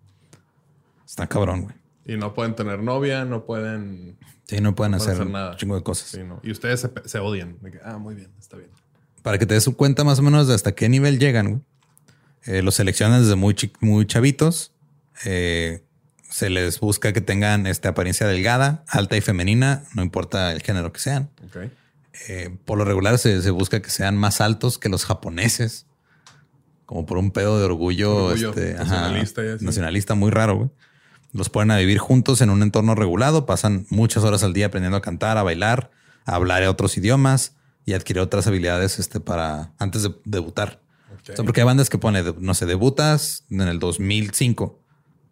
Está cabrón, güey. Y no pueden tener novia, no pueden. Sí, no pueden No hacer, un nada. chingo de cosas. Sí, no. Y ustedes se, se odian. De que, ah, muy bien, está bien. para que te des cuenta más o menos de hasta qué nivel llegan, güey. Eh, los seleccionan desde muy, muy chavitos. Eh, se les busca que tengan esta apariencia delgada, alta y femenina, no importa el género que sean. Ok. Eh, por lo regular se, se busca que sean más altos que los japoneses, como por un pedo de orgullo, Orgullo este, nacionalista nacionalista muy raro. güey. Los ponen a vivir juntos en un entorno regulado, pasan muchas horas al día aprendiendo a cantar, a bailar, a hablar otros idiomas y adquirir otras habilidades este, para antes de debutar. Ok. O sea, porque hay bandas que pone, no sé, debutas en el 2005,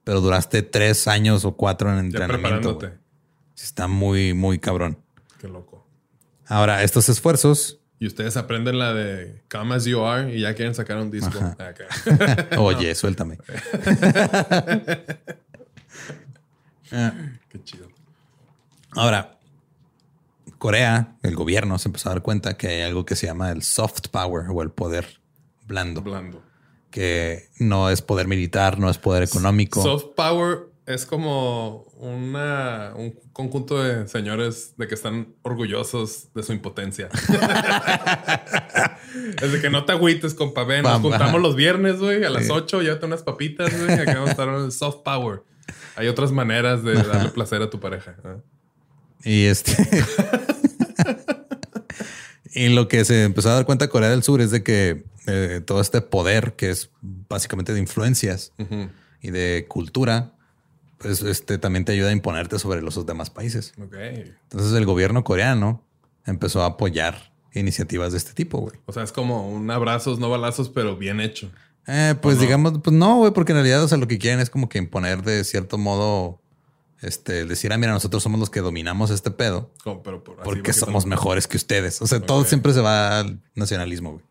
pero duraste tres años o cuatro en entrenamiento. Está muy, muy cabrón. Qué loco. Ahora, estos esfuerzos, Y ustedes aprenden la de Come As You Are y ya quieren sacar un disco. Ah, oye, suéltame. Qué chido. Ahora, Corea, el gobierno se empezó a dar cuenta que hay algo que se llama el soft power o el poder blando, Blando. que no es poder militar, no es poder económico. Soft Power es como una, un conjunto de señores de que están orgullosos de su impotencia. es de que no te agüites, compa. Ven, nos juntamos los viernes, güey, a las 8, llévate unas papitas, güey. Acá vamos a estar en el Soft Power. Hay otras maneras de darle placer a tu pareja. ¿eh? Y este. y lo que se empezó a dar cuenta Corea del Sur es de que eh, todo este poder, que es básicamente de influencias y de cultura, pues este también te ayuda a imponerte sobre los demás países. Entonces el gobierno coreano empezó a apoyar iniciativas de este tipo, güey. O sea, es como un abrazos, no balazos, pero bien hecho. Eh, pues no? digamos, pues no, güey, porque en realidad, o sea, lo que quieren es como que imponer de cierto modo, este, decir, ah, mira, nosotros somos los que dominamos este pedo pero por porque somos mejores que ustedes. O sea, todo siempre se va al nacionalismo, güey.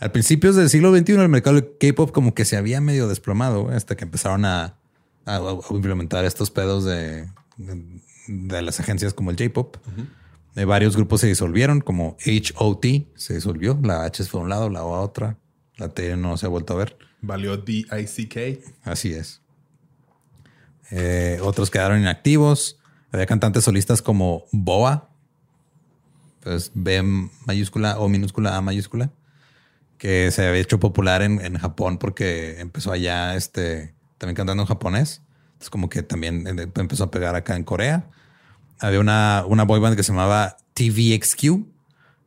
Al principios del siglo XXI, el mercado del K-pop como que se había medio desplomado, güey, hasta que empezaron a, a- a implementar estos pedos de, de las agencias como el J-pop. Eh, varios grupos se disolvieron, como HOT se disolvió. La H fue a un lado, la O a otra. La T no se ha vuelto a ver. Valió D-I-C-K. Así es. Eh, otros quedaron inactivos. Había cantantes solistas como Boa, pues B mayúscula o minúscula A mayúscula, que se había hecho popular en, en Japón porque empezó allá este, también cantando en japonés. Es como que también empezó a pegar acá en Corea. Había una, una boy band que se llamaba TVXQ,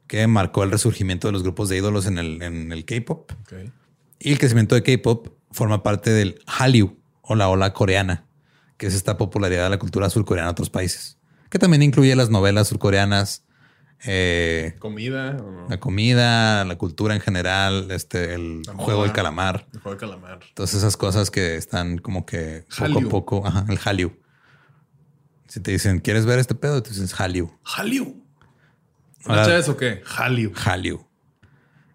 que marcó el resurgimiento de los grupos de ídolos en el, en el K-pop. Y el crecimiento de K-pop forma parte del Hallyu o la ola coreana, que es esta popularidad de la cultura surcoreana en otros países, que también incluye las novelas surcoreanas, eh, ¿Comida o no? la comida, la cultura en general, este, el juego del calamar, El juego de calamar. todas esas cosas que están como que poco a poco, ajá, el Hallyu. Si te dicen, ¿quieres ver este pedo? Tú dices Hallyu. Hallyu. Ahora- ¿Macha eso o qué? Hallyu. Hallyu.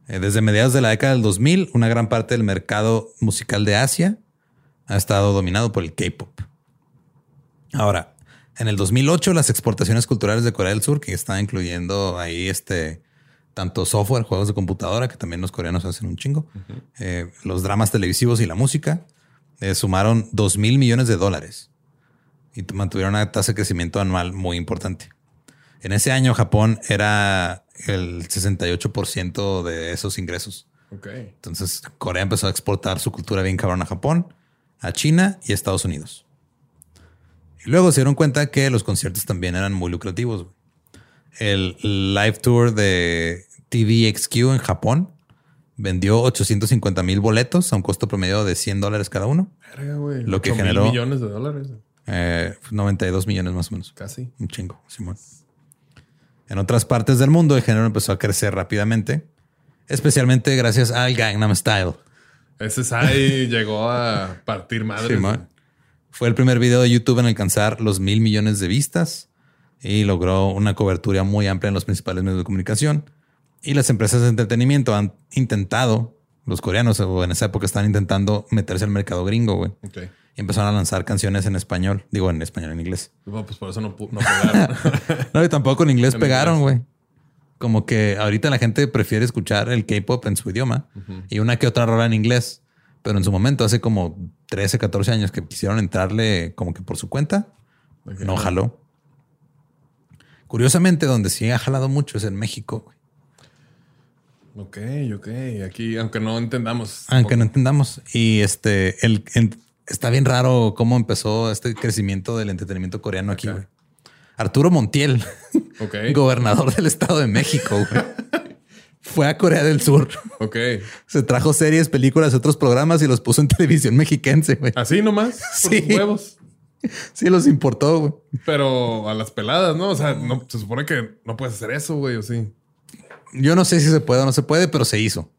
Eh, Desde mediados de la década del 2000, una gran parte del mercado musical de Asia ha estado dominado por el K-pop. Ahora, en el 2008, las exportaciones culturales de Corea del Sur, que están incluyendo ahí este tanto software, juegos de computadora, que también los coreanos hacen un chingo, eh, los dramas televisivos y la música, eh, sumaron 2 mil millones de dólares y mantuvieron una tasa de crecimiento anual muy importante. En ese año, Japón era el 68% de esos ingresos. Ok. Entonces, Corea empezó a exportar su cultura bien cabrón a Japón, a China y a Estados Unidos. Y luego se dieron cuenta que los conciertos también eran muy lucrativos. El live tour de TVXQ en Japón vendió 850 mil boletos a un costo promedio de 100 dólares cada uno. Verga, güey. Lo que generó- millones de dólares. Eh, 92 millones más o menos. Casi. Un chingo, Simón. En otras partes del mundo, el género empezó a crecer rápidamente, especialmente gracias al Gangnam Style. Ese Sai llegó a partir madre. Fue el primer video de YouTube en alcanzar los mil millones de vistas y logró una cobertura muy amplia en los principales medios de comunicación. Y las empresas de entretenimiento han intentado, los coreanos o en esa época están intentando meterse al mercado gringo, güey. Empezaron a lanzar canciones en español, digo en español, en inglés. Bueno, pues por eso no, pegaron. No, y tampoco en inglés En pegaron, güey. Como que ahorita la gente prefiere escuchar el K-pop en su idioma y una que otra rola en inglés. Pero en su momento, hace como 13, 14 años que quisieron entrarle como que por su cuenta, no jaló. Curiosamente, donde sí ha jalado mucho es en México, güey. ok, ok. Aquí, aunque no entendamos. aunque no entendamos. Y este, el, en- está bien raro cómo empezó este crecimiento del entretenimiento coreano aquí, güey. Arturo Montiel, gobernador del Estado de México, güey. Fue a Corea del Sur. Ok. Se trajo series, películas, otros programas y los puso en televisión mexiquense, güey. Así nomás. Por Sí. sus huevos. Sí, los importó, güey. Pero a las peladas, ¿no? O sea, no, se supone que no puedes hacer eso, güey, o sí. Yo no sé si se puede o no se puede, pero se hizo.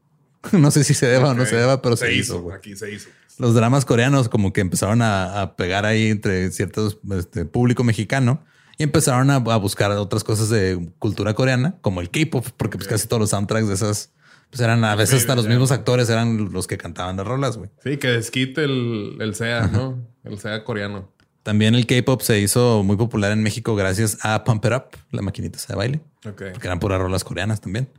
No sé si se deba o no se deba, pero se, hizo, güey. Aquí se hizo. Los dramas coreanos como que empezaron a, a pegar ahí entre ciertos este, público mexicano y empezaron a, a buscar otras cosas de cultura coreana, como el K-pop, porque pues casi todos los soundtracks de esas pues eran a veces hasta los mismos actores eran los que cantaban las rolas, güey. Sí, que desquite el, el SEA, ¿no? El SEA coreano. También el K-pop se hizo muy popular en México gracias a Pump It Up, la maquinita de baile. Ok. que eran puras rolas coreanas también.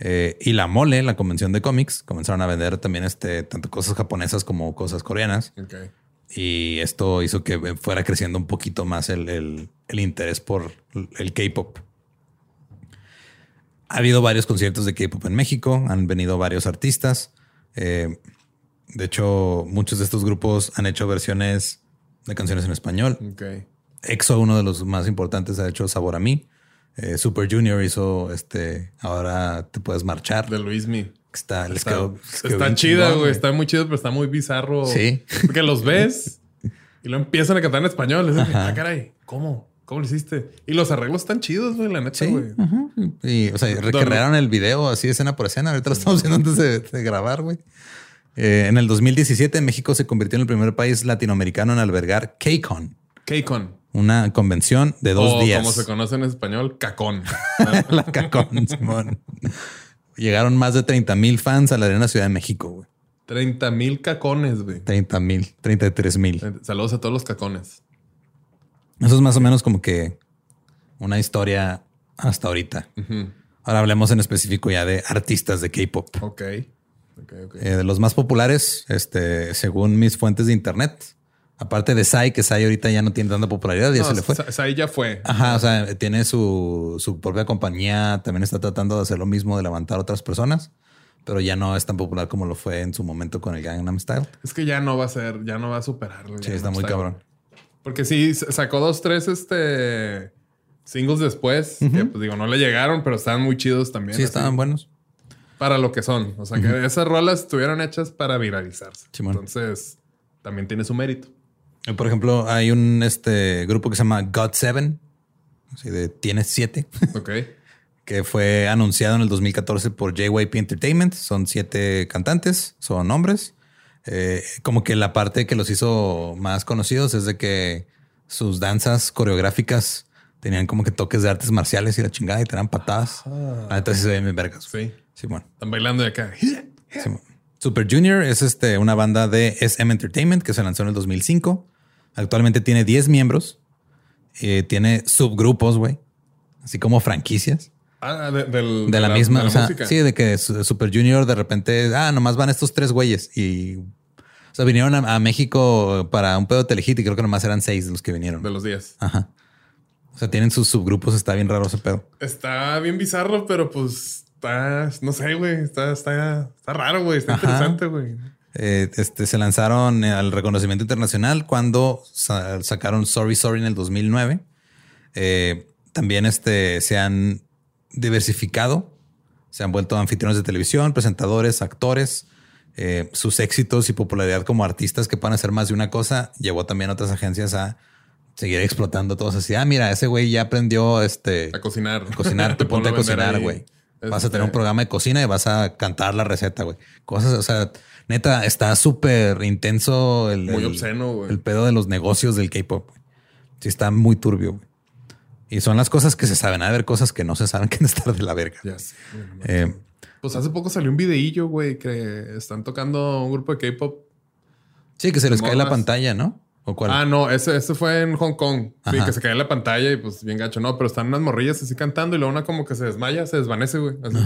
Eh, y la mole, la convención de cómics, comenzaron a vender también este, tanto cosas japonesas como cosas coreanas. Y esto hizo que fuera creciendo un poquito más el, el- el interés por el K-pop. Ha habido varios conciertos de K-pop en México, han venido varios artistas. Eh, de hecho, muchos de estos grupos han hecho versiones de canciones en español. EXO, uno de los más importantes, ha hecho Sabor a mí. Eh, Super Junior hizo este. Ahora te puedes marchar. De Luismi. Está, les Está, quedó- les quedó está chida, güey. Está muy chido, pero está muy bizarro. Sí. Porque los ves y lo empiezan a cantar en español. Es ah, caray, ¿cómo? ¿Cómo lo hiciste? Y los arreglos están chidos, güey, la neta, güey. Y, o sea, recrearon el video así escena por escena. Ahorita lo estamos viendo antes de, de grabar, güey. Eh, en el 2017, México se convirtió en el primer país latinoamericano en albergar KCON, K-Con. una convención de dos o días. como se conoce en español, cacón. la CACON, Simón. Llegaron más de 30 mil fans a la Arena Ciudad de México, güey. 30 mil cacones, güey. 30 mil, 33 mil. Saludos a todos los cacones. Eso es más o menos como que una historia hasta ahorita. Ahora hablemos en específico ya de artistas de K-pop. Ok. Ok, ok. Eh, de los más populares, este, según mis fuentes de internet, Aparte de Sai, que Sai ahorita ya no tiene tanta popularidad, ya No, se le fue. Sa- Sai ya fue. Ajá, o sea, tiene su, su propia compañía, también está tratando de hacer lo mismo, de levantar a otras personas, pero ya no es tan popular como lo fue en su momento con el Gangnam Style. Es que ya no va a ser, ya no va a superarlo. Sí, está muy cabrón. Porque sí, sacó dos, tres este singles después. Que pues digo, no le llegaron, pero estaban muy chidos también. Sí, así, estaban buenos. Para lo que son. O sea, que esas rolas estuvieron hechas para viralizarse. Simón. Entonces, también tiene su mérito. Eh, Por ejemplo, hay un este, grupo que se llama God Seven, así de Tienes Siete, Ok. que fue anunciado en el 2014 por JYP Entertainment. Son siete cantantes, son hombres. Eh, como que la parte que los hizo más conocidos es de que sus danzas coreográficas tenían como que toques de artes marciales y la chingada y te patadas. Neta sí se ven bien vergas. Sí. Sí, bueno. Están bailando de acá. Simón. Super Junior es este, una banda de SM Entertainment que se lanzó en el 2005. Actualmente tiene 10 miembros. Eh, tiene subgrupos, güey. Así como franquicias. Ah, de, del- De la, misma. de o sea, música. sí, de que su- Super Junior de repente, ah, nomás van estos tres güeyes. Y, o sea, vinieron a, a México para un pedo de telehit y creo que nomás eran seis de los que vinieron. De los días. Ajá. O sea, tienen sus subgrupos. Está bien raro ese pedo. Está bien bizarro, pero pues está, no sé, güey. Está, está, está raro, güey. Está Ajá. interesante, güey. Eh, este, se lanzaron eh, al reconocimiento internacional cuando sa- sacaron Sorry Sorry en el 2009. Eh, también este, se han diversificado, se han vuelto anfitriones de televisión, presentadores, actores. Eh, sus éxitos y popularidad como artistas que puedan hacer más de una cosa llevó también a otras agencias a seguir explotando todos así. Ah, mira, ese güey ya aprendió este, A cocinar. a cocinar, te ponte a cocinar, ahí. Vas a tener un programa de cocina y vas a cantar la receta, güey. Cosas, o sea, neta, está súper intenso el, Muy el- obsceno, güey. el pedo de los negocios del K-pop. Sí, está muy turbio, güey. Y son las cosas que se saben. A ver, cosas que no se saben que estar de la verga. Eh. Pues hace poco salió un videillo, güey, que están tocando un grupo de K-pop. sí, que se les cae la pantalla, ¿no? ¿O cuál? Ah, no, ese, ese fue en Hong Kong. Sí, que se cae la pantalla y pues bien gacho. No, pero están unas morrillas así cantando y luego una como que se desmaya, se desvanece, güey. Así,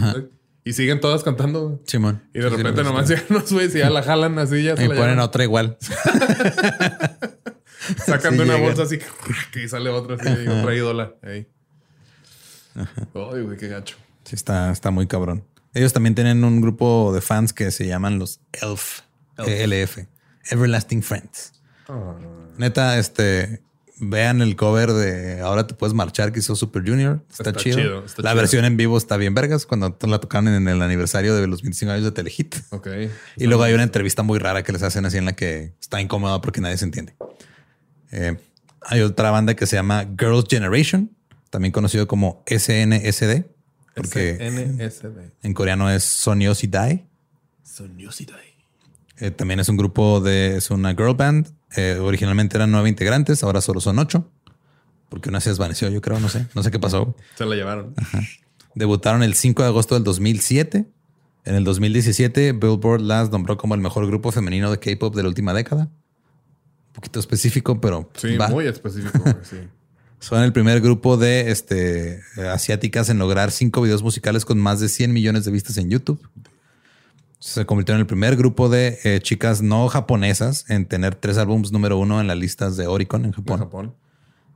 y siguen todas cantando. Simón. Y de Sí, sí, repente lo nomás llegan unos güeyes y ya la jalan así, ya se Y la ponen llevan. otra igual. Sacan Sí de una llegan. bolsa así que sale otra así, otra ídola. Ahí. Ay, güey, qué gacho. Sí, está, está muy cabrón. Ellos también tienen un grupo de fans que se llaman los ELF. ELF. Everlasting Friends. Neta, este, vean el cover de Ahora te puedes marchar que hizo Super Junior. Está, Está chido. chido, está la chido. versión en vivo está bien vergas cuando la tocaron en el aniversario de los 25 años de Telehit. ok. Y luego hay una entrevista muy rara que les hacen así en la que está incómoda porque nadie se entiende. Eh, hay otra banda que se llama Girls Generation, también conocido como SNSD, porque NSD. en coreano es Sonyeosidai. Eh, también es un grupo de, es una girl band. Eh, originalmente eran nueve integrantes, ahora solo son ocho. Porque una se desvaneció, yo creo, no sé, no sé qué pasó. Se la llevaron. Debutaron el 5 de agosto del 2007. En el 2017, Billboard las nombró como el mejor grupo femenino de K-pop de la última década. Un poquito específico, pero Sí, va. muy específico. sí. Son el primer grupo de este, asiáticas en lograr cinco videos musicales con más de 100 millones de vistas en YouTube. Se convirtió en el primer grupo de eh, chicas no japonesas en tener tres álbumes número uno en las listas de Oricon en Japón. Japón.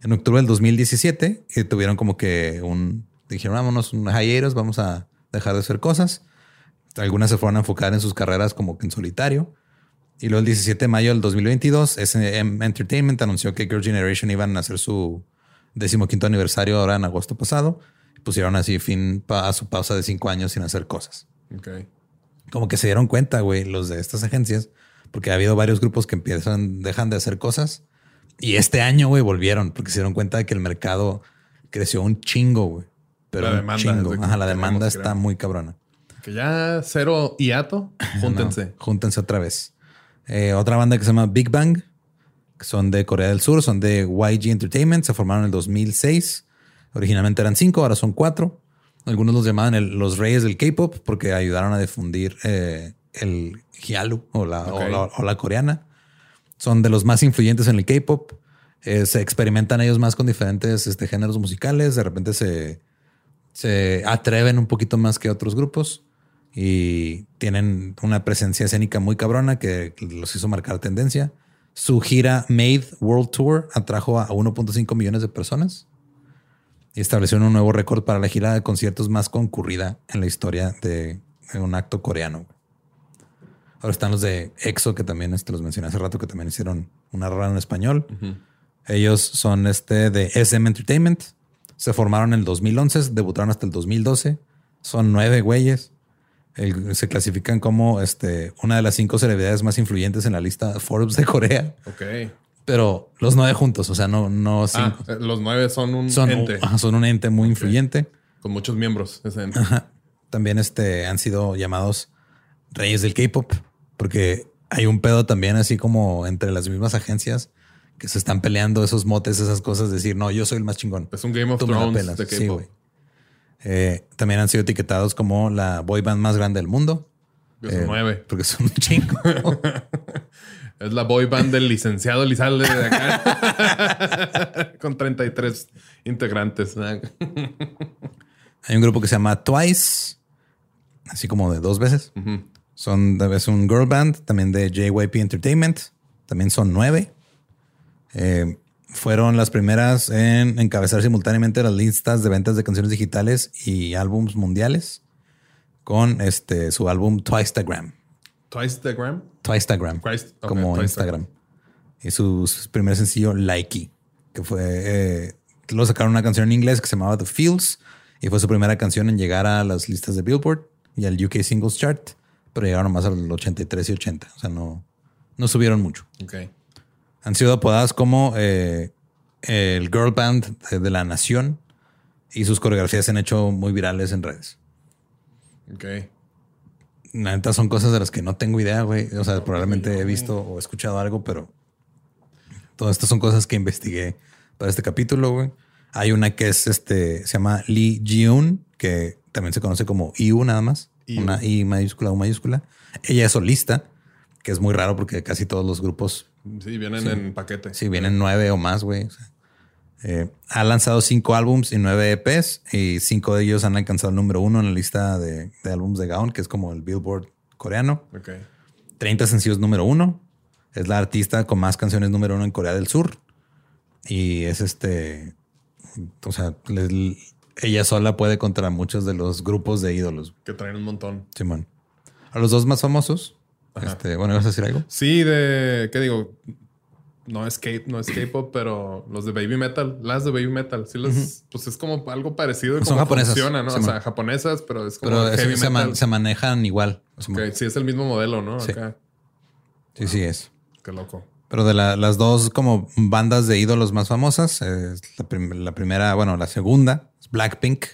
En octubre del 2017 eh, tuvieron como que un... Dijeron, vámonos, un hiatus, vamos a dejar de hacer cosas. Algunas se fueron a enfocar en sus carreras como que en solitario. Y luego el 17 de mayo del 2022, SM Entertainment anunció que Girl Generation iban a hacer su decimoquinto aniversario ahora en agosto pasado. Pusieron así fin a su pausa de cinco años sin hacer cosas. Como que se dieron cuenta, güey, los de estas agencias, porque ha habido varios grupos que empiezan, dejan de hacer cosas. Y este año, güey, volvieron porque se dieron cuenta de que el mercado creció un chingo, güey. Pero La un demanda chingo. Ajá, la demanda está muy cabrona. Que ya cero hiato, júntense. No, júntense otra vez. Eh, otra banda que se llama Big Bang, que son de Corea del Sur, son de YG Entertainment, se formaron en el 2006. Originalmente eran cinco, ahora son cuatro. Algunos los llamaban el- los reyes del K-pop porque ayudaron a difundir eh, el Hyalu o la, o o la coreana. Son de los más influyentes en el K-pop. Eh, se experimentan ellos más con diferentes este, géneros musicales. De repente se, se atreven un poquito más que otros grupos y tienen una presencia escénica muy cabrona que los hizo marcar tendencia. Su gira Made World Tour atrajo a 1.5 millones de personas y establecieron un nuevo récord para la gira de conciertos más concurrida en la historia de, un acto coreano. Ahora están los de EXO, que también este, los mencioné hace rato, que también hicieron una rara en español. Ellos son este de SM Entertainment. Se formaron en el 2011, debutaron hasta el 2012. Son nueve güeyes. se clasifican como este, una de las cinco celebridades más influyentes en la lista Forbes de Corea. Ok. Pero los nueve juntos, o sea, no, no Ah, cinco. los nueve son un son, ente son un ente muy influyente. con muchos miembros. Ese ente. Ajá. También este, han sido llamados reyes del K-pop, porque hay un pedo también así como entre las mismas agencias que se están peleando esos motes, esas cosas, decir, no, yo soy el más chingón. Es un Game of Tú Thrones de Sí. Eh, también han sido etiquetados como la boy band más grande del mundo. Que son Eh, nueve. Porque son un chingo. Es la boy band del licenciado Lizalde de acá. Con 33 integrantes. Hay un grupo que se llama Twice, así como de dos veces. Son es un girl band, también de JYP Entertainment. También son nueve. Eh, fueron las primeras en encabezar simultáneamente las listas de ventas de canciones digitales y álbums mundiales con este su álbum. Twice the Gram. Twicetagram. Christ- ok, como. Instagram. Y su, su primer sencillo, Likey, que fue. Eh, luego sacaron una canción en inglés que se llamaba The Feels y fue su primera canción en llegar a las listas de Billboard y al UK Singles Chart, pero llegaron más al 83 y 80. O sea, no, no subieron mucho. Ok. Han sido apodadas como eh, el girl band de, de la nación y sus coreografías se han hecho muy virales en redes. Ok. La neta son cosas de las que no tengo idea, güey. O sea, probablemente he visto o escuchado algo, pero todas estas son cosas que investigué para este capítulo, güey. Hay una que es este, se llama Lee Jiun, que también se conoce como IU nada más. IU. Una I mayúscula, U mayúscula. Ella es solista, que es muy raro porque casi todos los grupos Sí, vienen en paquete. Sí, vienen nueve o más, güey. O sea, eh, ha lanzado cinco álbums y nueve EPs y cinco de ellos han alcanzado el número uno en la lista de, de álbums de Gaon, que es como el Billboard coreano. Ok. 30 sencillos número uno. Es la artista con más canciones número uno en Corea del Sur. Y es este, o sea, le- ella sola puede contra muchos de los grupos de ídolos. Que traen un montón. Simón. A los dos más famosos. Este, bueno, ¿vas a decir algo? Sí, de. ¿Qué digo? No es K- no es K-pop, pero los de Baby Metal, las de Baby Metal, sí les, pues es como algo parecido. Son como japonesas, Funciona, ¿no? o sea, japonesas, pero es como Pero es- heavy se, man- metal. se manejan igual. Sí, es el mismo modelo, ¿no? Sí. Acá. Sí, sí es. Qué loco. Pero de la- las dos como bandas de ídolos más famosas, es la, prim- la primera, bueno, la segunda es Blackpink,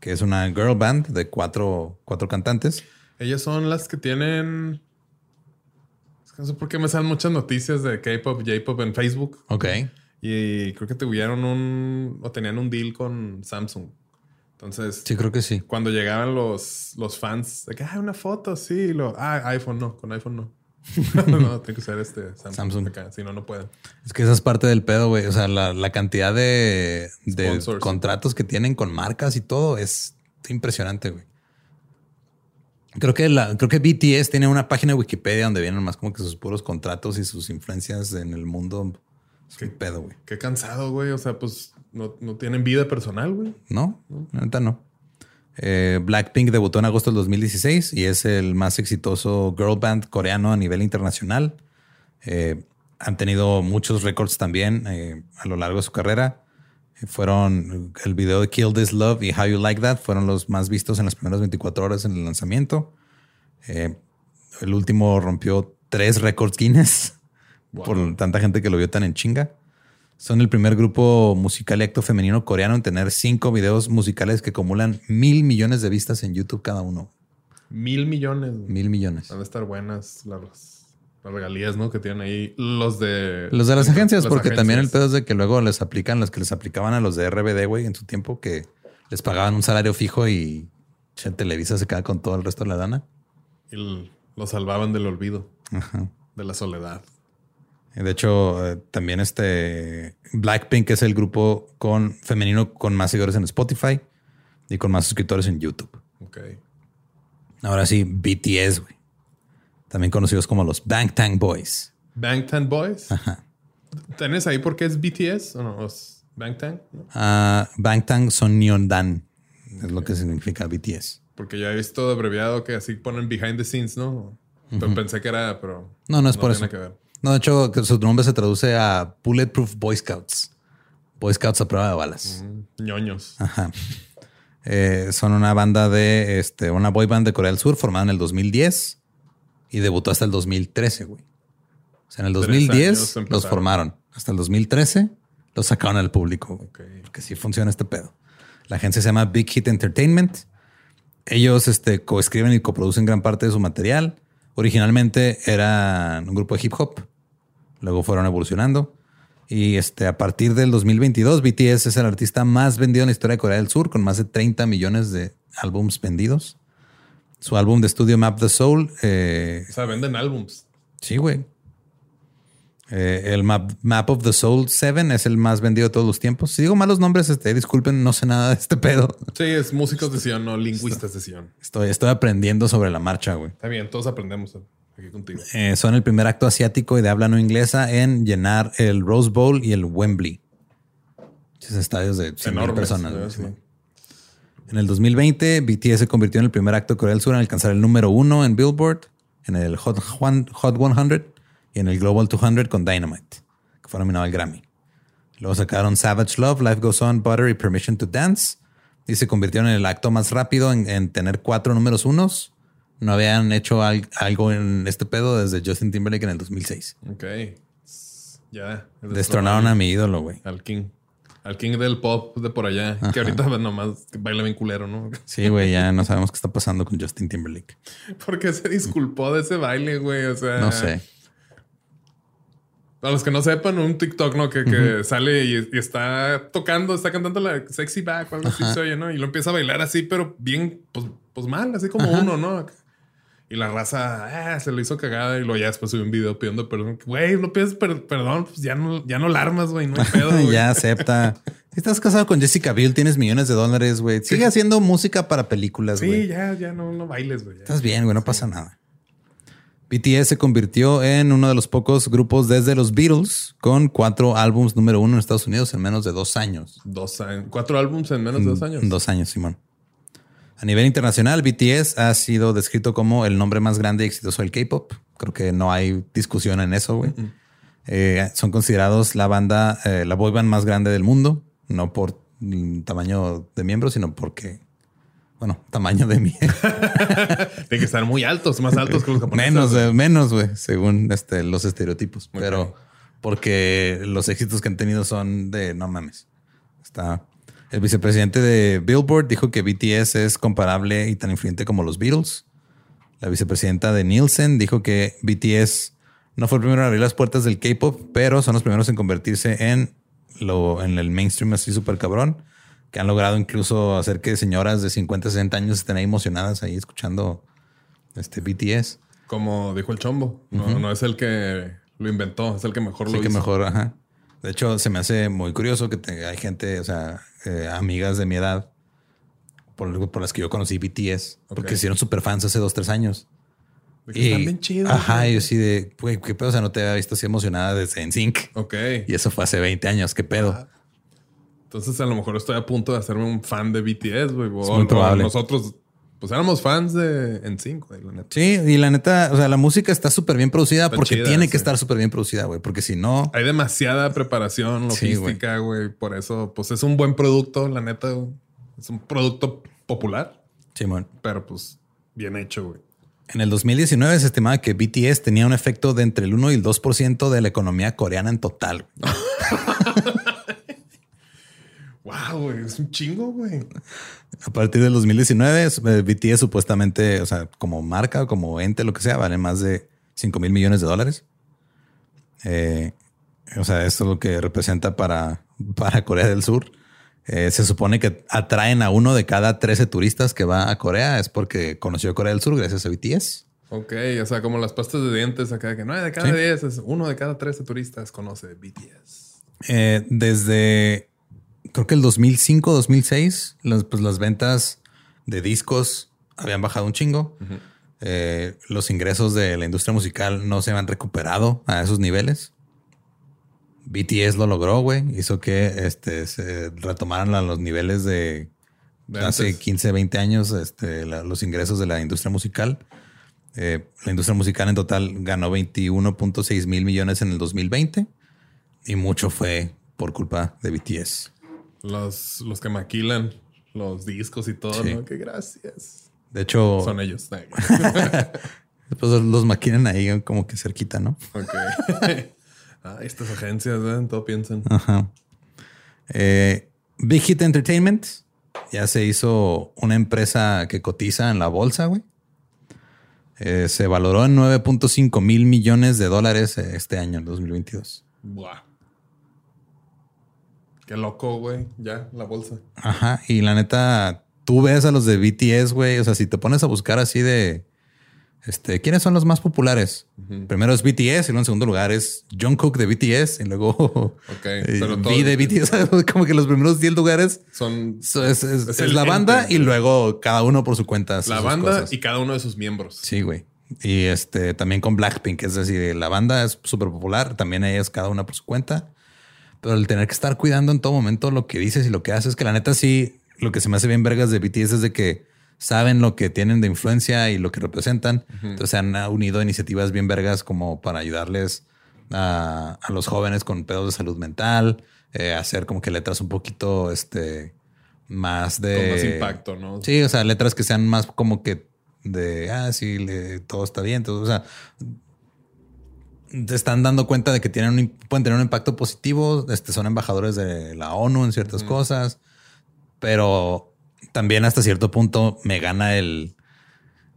que es una girl band de cuatro, cuatro cantantes. Ellas son las que tienen. No sé por qué me salen muchas noticias de K-pop, J-pop en Facebook. Ok. Y creo que tuvieron un. o tenían un deal con Samsung. Entonces, Sí, creo que sí. cuando llegaban los, los fans, de que, ah, una foto, sí. Lo, ah, iPhone no, con iPhone no. no, tiene que ser este Samsung. Samsung. Acá, si no, no pueden. Es que esa es parte del pedo, güey. O sea, la, la cantidad de, de contratos que tienen con marcas y todo es impresionante, güey. Creo que, la, creo que BTS tiene una página de Wikipedia donde vienen más como que sus puros contratos y sus influencias en el mundo. Es un pedo, güey. Qué cansado, güey. O sea, pues no, no tienen vida personal, güey. No, la neta no. Eh, Blackpink debutó en agosto del 2016 y es el más exitoso girl band coreano a nivel internacional. Eh, han tenido muchos récords también eh, a lo largo de su carrera. Fueron el video de Kill This Love y How You Like That fueron los más vistos en las primeras 24 horas en el lanzamiento. Eh, el último rompió tres récords Guinness Wow. por tanta gente que lo vio tan en chinga. Son el primer grupo musical y acto femenino coreano en tener cinco videos musicales que acumulan mil millones de vistas en YouTube cada uno. Mil millones. Mil millones. Han de estar buenas las, las regalías, ¿no? Que tienen ahí los de... Los de las agencias, las porque también el pedo es de que luego les aplican las que les aplicaban a los de RBD, güey, en su tiempo, que les pagaban un salario fijo y che, Televisa se queda con todo el resto de la lana. Y lo salvaban del olvido, Ajá. de la soledad. De hecho, eh, también este Blackpink es el grupo con femenino con más seguidores en Spotify y con más suscriptores en YouTube. Ok. Ahora sí, BTS, güey. También conocidos como los Bangtan Boys. Bangtan Boys. ¿Tenés ahí por qué es BTS o no? ¿Es Bangtan? ¿no? Ah, Bangtan Sonyeondan es lo que significa BTS. Porque ya he visto abreviado que así ponen behind the scenes, ¿no? Pensé que era, pero. No, no es por tiene eso. que ver. No, de hecho, que su nombre se traduce a Bulletproof Boy Scouts. Boy Scouts a prueba de balas. Mm, ñoños. Ajá. Eh, son una banda de, este, una boy band de Corea del Sur formada en el 2010 y debutó hasta el 2013, güey. O sea, en el Tres 2010 años los formaron. Hasta el 2013 los sacaron al público. güey. Porque sí funciona este pedo. La agencia se llama Big Hit Entertainment. Ellos este, coescriben y coproducen gran parte de su material. Originalmente eran un grupo de hip hop. Luego fueron evolucionando. Y este, a partir del 2022, BTS es el artista más vendido en la historia de Corea del Sur, con más de 30 millones de álbums vendidos. Su álbum de estudio Map the Soul, eh, O sea, venden álbums. sí, güey. Eh, el Map, Map of the Soul 7 es el más vendido de todos los tiempos. Si digo malos nombres, este, disculpen, no sé nada de este pedo. Sí, es músicos de Sion, no lingüistas de Sion. Estoy, estoy aprendiendo sobre la marcha, güey. Está bien, todos aprendemos aquí contigo. Eh, son el primer acto asiático y de habla no inglesa en llenar el Rose Bowl y el Wembley. Esos estadios de 100 Enormes, personas. En el 2020, BTS se convirtió en el primer acto de Corea del Sur en alcanzar el número uno en Billboard, en el Hot, Juan- Hot 100 y en el Global 200 con Dynamite, que fue nominado al Grammy. Luego sacaron Savage Love, Life Goes On, Butter y Permission to Dance y se convirtieron en el acto más rápido en, en tener cuatro números unos. No habían hecho al- algo en este pedo desde Justin Timberlake en el 2006. Ok. Ya. Destronaron a mi ídolo, güey. Al King. Al King del pop de por allá. Que ahorita nomás baila bien culero, ¿no? Sí, güey, ya no sabemos qué está pasando con Justin Timberlake. Porque se disculpó de ese baile, güey. O sea. No sé. A los que no sepan, un TikTok, ¿no? Que, que sale y, y está tocando, está cantando la sexy back o algo así se oye, ¿no? Y lo empieza a bailar así, pero bien, pues, pues mal, así como uno, ¿no? Y la raza ah, se lo hizo cagada y luego ya después subió un video pidiendo perdón. Güey, no pides per- perdón, pues ya no, ya no la armas, güey. No hay pedo, güey. ya acepta. Si estás casado con Jessica Biel, tienes millones de dólares, güey. Sigue haciendo música para películas, Sí, güey. ya, ya no, no bailes, güey. ya. Estás bien, güey, no pasa nada. BTS se convirtió en uno de los pocos grupos desde los Beatles con cuatro álbums número uno en Estados Unidos en menos de dos años. Dos años. Cuatro álbumes en menos de dos años. Dos años, Simón. A nivel internacional, BTS ha sido descrito como el nombre más grande y exitoso del K-pop. Creo que no hay discusión en eso, güey. Eh, son considerados la banda, eh, la boy band más grande del mundo, no por tamaño de miembros, sino porque, bueno, tamaño de miembros. Tienen que estar muy altos, más altos que los japoneses. menos, eh, menos, güey, según este, los estereotipos. Ok. Pero porque los éxitos que han tenido son de no mames. Está. El vicepresidente de Billboard dijo que BTS es comparable y tan influyente como los Beatles. La vicepresidenta de Nielsen dijo que BTS no fue el primero en abrir las puertas del K-pop, pero son los primeros en convertirse en lo en el mainstream así súper cabrón, que han logrado incluso hacer que señoras de 50, 60 años estén ahí emocionadas ahí escuchando este BTS. Como dijo el chombo. No, no es el que lo inventó, es el que mejor Sí, lo que hizo. mejor, ajá. De hecho, se me hace muy curioso que te- hay gente, o sea, eh, amigas de mi edad, por, por las que yo conocí BTS, porque Ok. hicieron super fans hace dos, tres años. Que Están bien chidos. Ajá, güey. y yo sí de, güey, qué pedo, o sea, no te había visto así emocionada desde NSYNC. Ok. Y eso fue hace 20 años, qué pedo. Entonces a lo mejor estoy a punto de hacerme un fan de BTS, güey. O- muy o probable. Nosotros, pues éramos fans de NSYNC, güey, la neta. Sí, y la neta, o sea, la música está súper bien producida Está porque chida, tiene que sí. estar súper bien producida, güey, porque si no, Hay demasiada preparación, Sí, güey. logística, güey. Por eso, pues es un buen producto, la neta. güey. Es un producto popular, Simón. pero pues bien hecho, güey. En el 2019 se estimaba que BTS tenía un efecto de entre el 1 y el 2% de la economía coreana en total. Wow, güey. Es un chingo, güey. A partir del 2019, eh, BTS supuestamente, o sea, como marca o como ente, lo que sea, vale más de 5 mil millones de dólares. Eh, o sea, esto es lo que representa para, para Corea del Sur. Eh, se supone que atraen a uno de cada 13 turistas que va a Corea. Es porque conoció Corea del Sur gracias a BTS. Ok, o sea, como las pastas de dientes acá, que no de cada Sí. 10, es uno de cada 13 turistas conoce BTS. Eh, desde creo que el 2005, 2006, las, pues las ventas de discos habían bajado un chingo. eh, los ingresos de la industria musical no se han recuperado a esos niveles. BTS lo logró, güey. Hizo que este, se retomaran a los niveles de, De hace antes. 15, 20 años este, la- los ingresos de la industria musical. Eh, la industria musical en total ganó 21.6 mil millones en el 2020 y mucho fue por culpa de BTS. Los, los que maquilan los discos y todo, Sí. ¿no? Que gracias. De hecho, Son ellos. después los maquinan ahí como que cerquita, ¿no? ok. ah, estas agencias, ¿eh? Todo piensan. Ajá. Eh, Big Hit Entertainment ya se hizo una empresa que cotiza en la bolsa, güey. Eh, se valoró en 9.5 mil millones de dólares eh, este año, en 2022. Buah. Qué loco, güey. Ya, la bolsa. Ajá. Y la neta, tú ves a los de BTS, güey. O sea, si te pones a buscar así de. Este, ¿quiénes son los más populares? Primero es BTS y luego en segundo lugar es Jungkook de BTS y luego Ok, eh, pero todo- de BTS. Como que los primeros 10 lugares Son So, es, es- Es es la banda ente. y luego cada uno por su cuenta. la banda cosas. y cada uno de sus miembros. Sí, güey. Y este también con Blackpink, es decir, la banda es súper popular, también ellas cada una por su cuenta. Pero el tener que estar cuidando en todo momento lo que dices y lo que haces, que la neta sí, lo que se me hace bien vergas de BTS es de que saben lo que tienen de influencia y lo que representan. Entonces se han unido a iniciativas bien vergas como para ayudarles a, a los jóvenes con pedos de salud mental, eh, hacer como que letras un poquito este, más de... Con más impacto, ¿no? Sí, o sea, letras que sean más como que de, ah, sí, le- todo está bien. todo, o sea, te están dando cuenta de que tienen un, pueden tener un impacto positivo. Este, son embajadores de la ONU en ciertas cosas, pero también hasta cierto punto me gana el...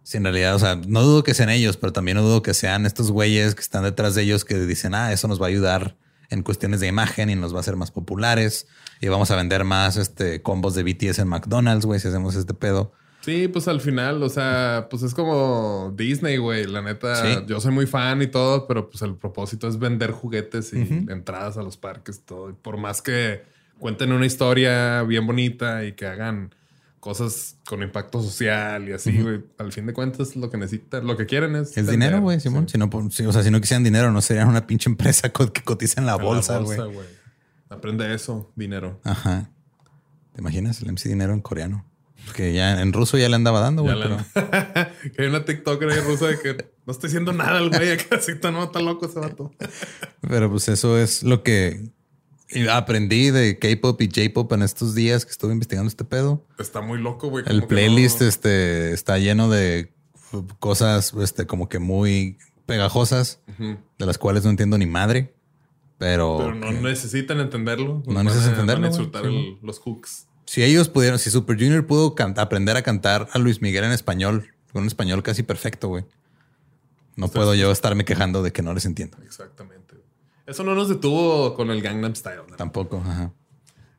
Si en realidad, o sea, no dudo que sean ellos, pero también no dudo que sean estos güeyes que están detrás de ellos que dicen, ah, eso nos va a ayudar en cuestiones de imagen y nos va a hacer más populares y vamos a vender más este combos de BTS en McDonald's, güey, si hacemos este pedo. Sí, pues al final, o sea, pues es como Disney, güey. La neta, Sí. yo soy muy fan y todo, pero pues el propósito es vender juguetes y entradas a los parques, todo. Y por más que cuenten una historia bien bonita y que hagan cosas con impacto social y así, güey, al fin de cuentas lo que necesitan, lo que quieren es... Es dinero, güey, Simón. Sí. Si no, si- o sea, si no quisieran dinero, no serían una pinche empresa que cotiza en la En la bolsa, güey. Aprende eso, dinero. Ajá. ¿Te imaginas el MC Dinero en coreano? Que ya en ruso ya le andaba dando, güey. Pero... que hay una TikToker ahí rusa de que no estoy haciendo nada el güey acá, está, no, está loco ese vato. pero pues eso es lo que aprendí de K-pop y J-pop en estos días que estuve investigando este pedo. Está muy loco, güey. El playlist no- este, está lleno de cosas este, como que muy pegajosas, de las cuales no entiendo ni madre. Pero, Pero no necesitan entenderlo. No necesitan entenderlo, Van a insultar Sí, el- los hooks. Si ellos pudieron, si Super Junior pudo aprender a cantar a Luis Miguel en español, con un español casi perfecto, güey. No puedo yo estarme quejando de que no les entiendo. Exactamente. Eso no nos detuvo con el Gangnam Style. ¿no? Tampoco, ajá.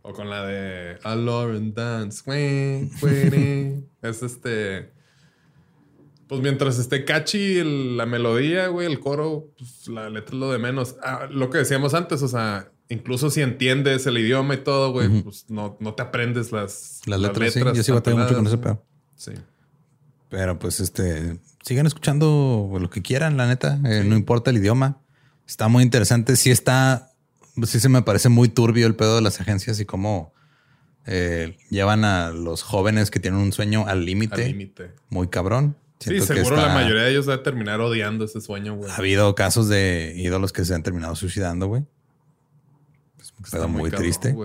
O con la de A Lauren Dance. Es este. Pues mientras esté catchy el- la melodía, güey, el coro, pues la letra es lo de menos. Ah, lo que decíamos antes, o sea, incluso si entiendes el idioma y todo, güey, pues no, no te aprendes las, Las letras, sí. Yo sí batallo mucho con ese pedo. Sí. Pero pues este, sigan escuchando lo que quieran, la neta. Eh, No importa el idioma. Está muy interesante. Sí está, sí se me parece muy turbio el pedo de las agencias y cómo eh, llevan a los jóvenes que tienen un sueño al Al límite. Muy cabrón. Sí, que seguro está- la mayoría de ellos va a terminar odiando ese sueño, güey. Ha habido casos de ídolos que se han terminado suicidando, güey. Pedo muy, cabrón, triste.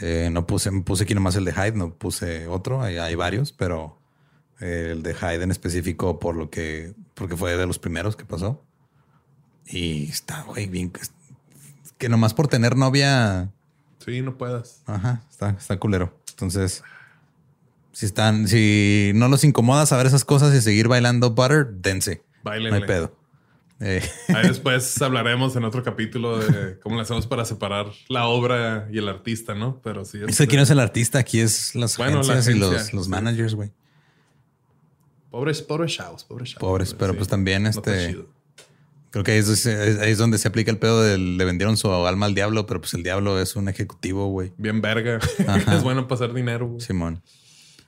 Eh, no puse, puse aquí nomás el de Hyde, no puse otro. Hay, hay varios, pero eh, el de Hyde en específico por lo que, porque fue de los primeros que pasó. Y está, güey, bien. que- nomás por tener novia, Sí, no puedas. ajá, está, está culero. Entonces, si están, si no los incomoda saber esas cosas y seguir bailando butter, dense. Báilenle. No hay pedo. Eh, Ahí después hablaremos en otro capítulo de cómo le hacemos para separar la obra y el artista, ¿no? Pero sí. Es que este, aquí no es el artista, aquí es las Bueno, la agencias y los, los sí. managers, güey. Pobres, pobres chavos, pobres chavos. Pobres, pero sí. pues también este. Creo que ahí es, ahí es donde se aplica el pedo de le vendieron su alma al diablo, pero pues el diablo es un ejecutivo, güey. Bien verga. Ajá. es bueno pasar dinero, güey. Simón.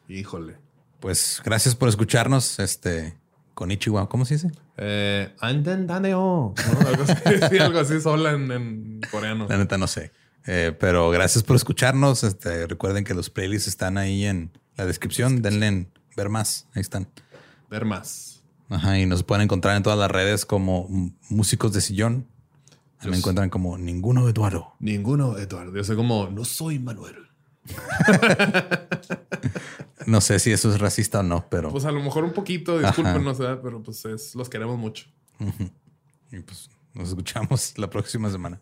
Híjole. Pues gracias por escucharnos. Este, con Ichiwa. ¿Cómo se dice? Eh, Anden Daneo. ¿no? Algo así, sí, algo así sola en, en coreano. La neta no sé. Eh, pero gracias por escucharnos. Este, recuerden que los playlists están ahí en la descripción. Denle en ver más. Ahí están. Ver más. Ajá. Y nos pueden encontrar en todas las redes como músicos de sillón. Me encuentran como ninguno Eduardo. Ninguno, Eduardo. Yo sé como, no soy Manuel. No sé si eso es racista o no, pero Pues a lo mejor un poquito, discúlpenos, pero pues es, los queremos mucho. y pues nos escuchamos la próxima semana.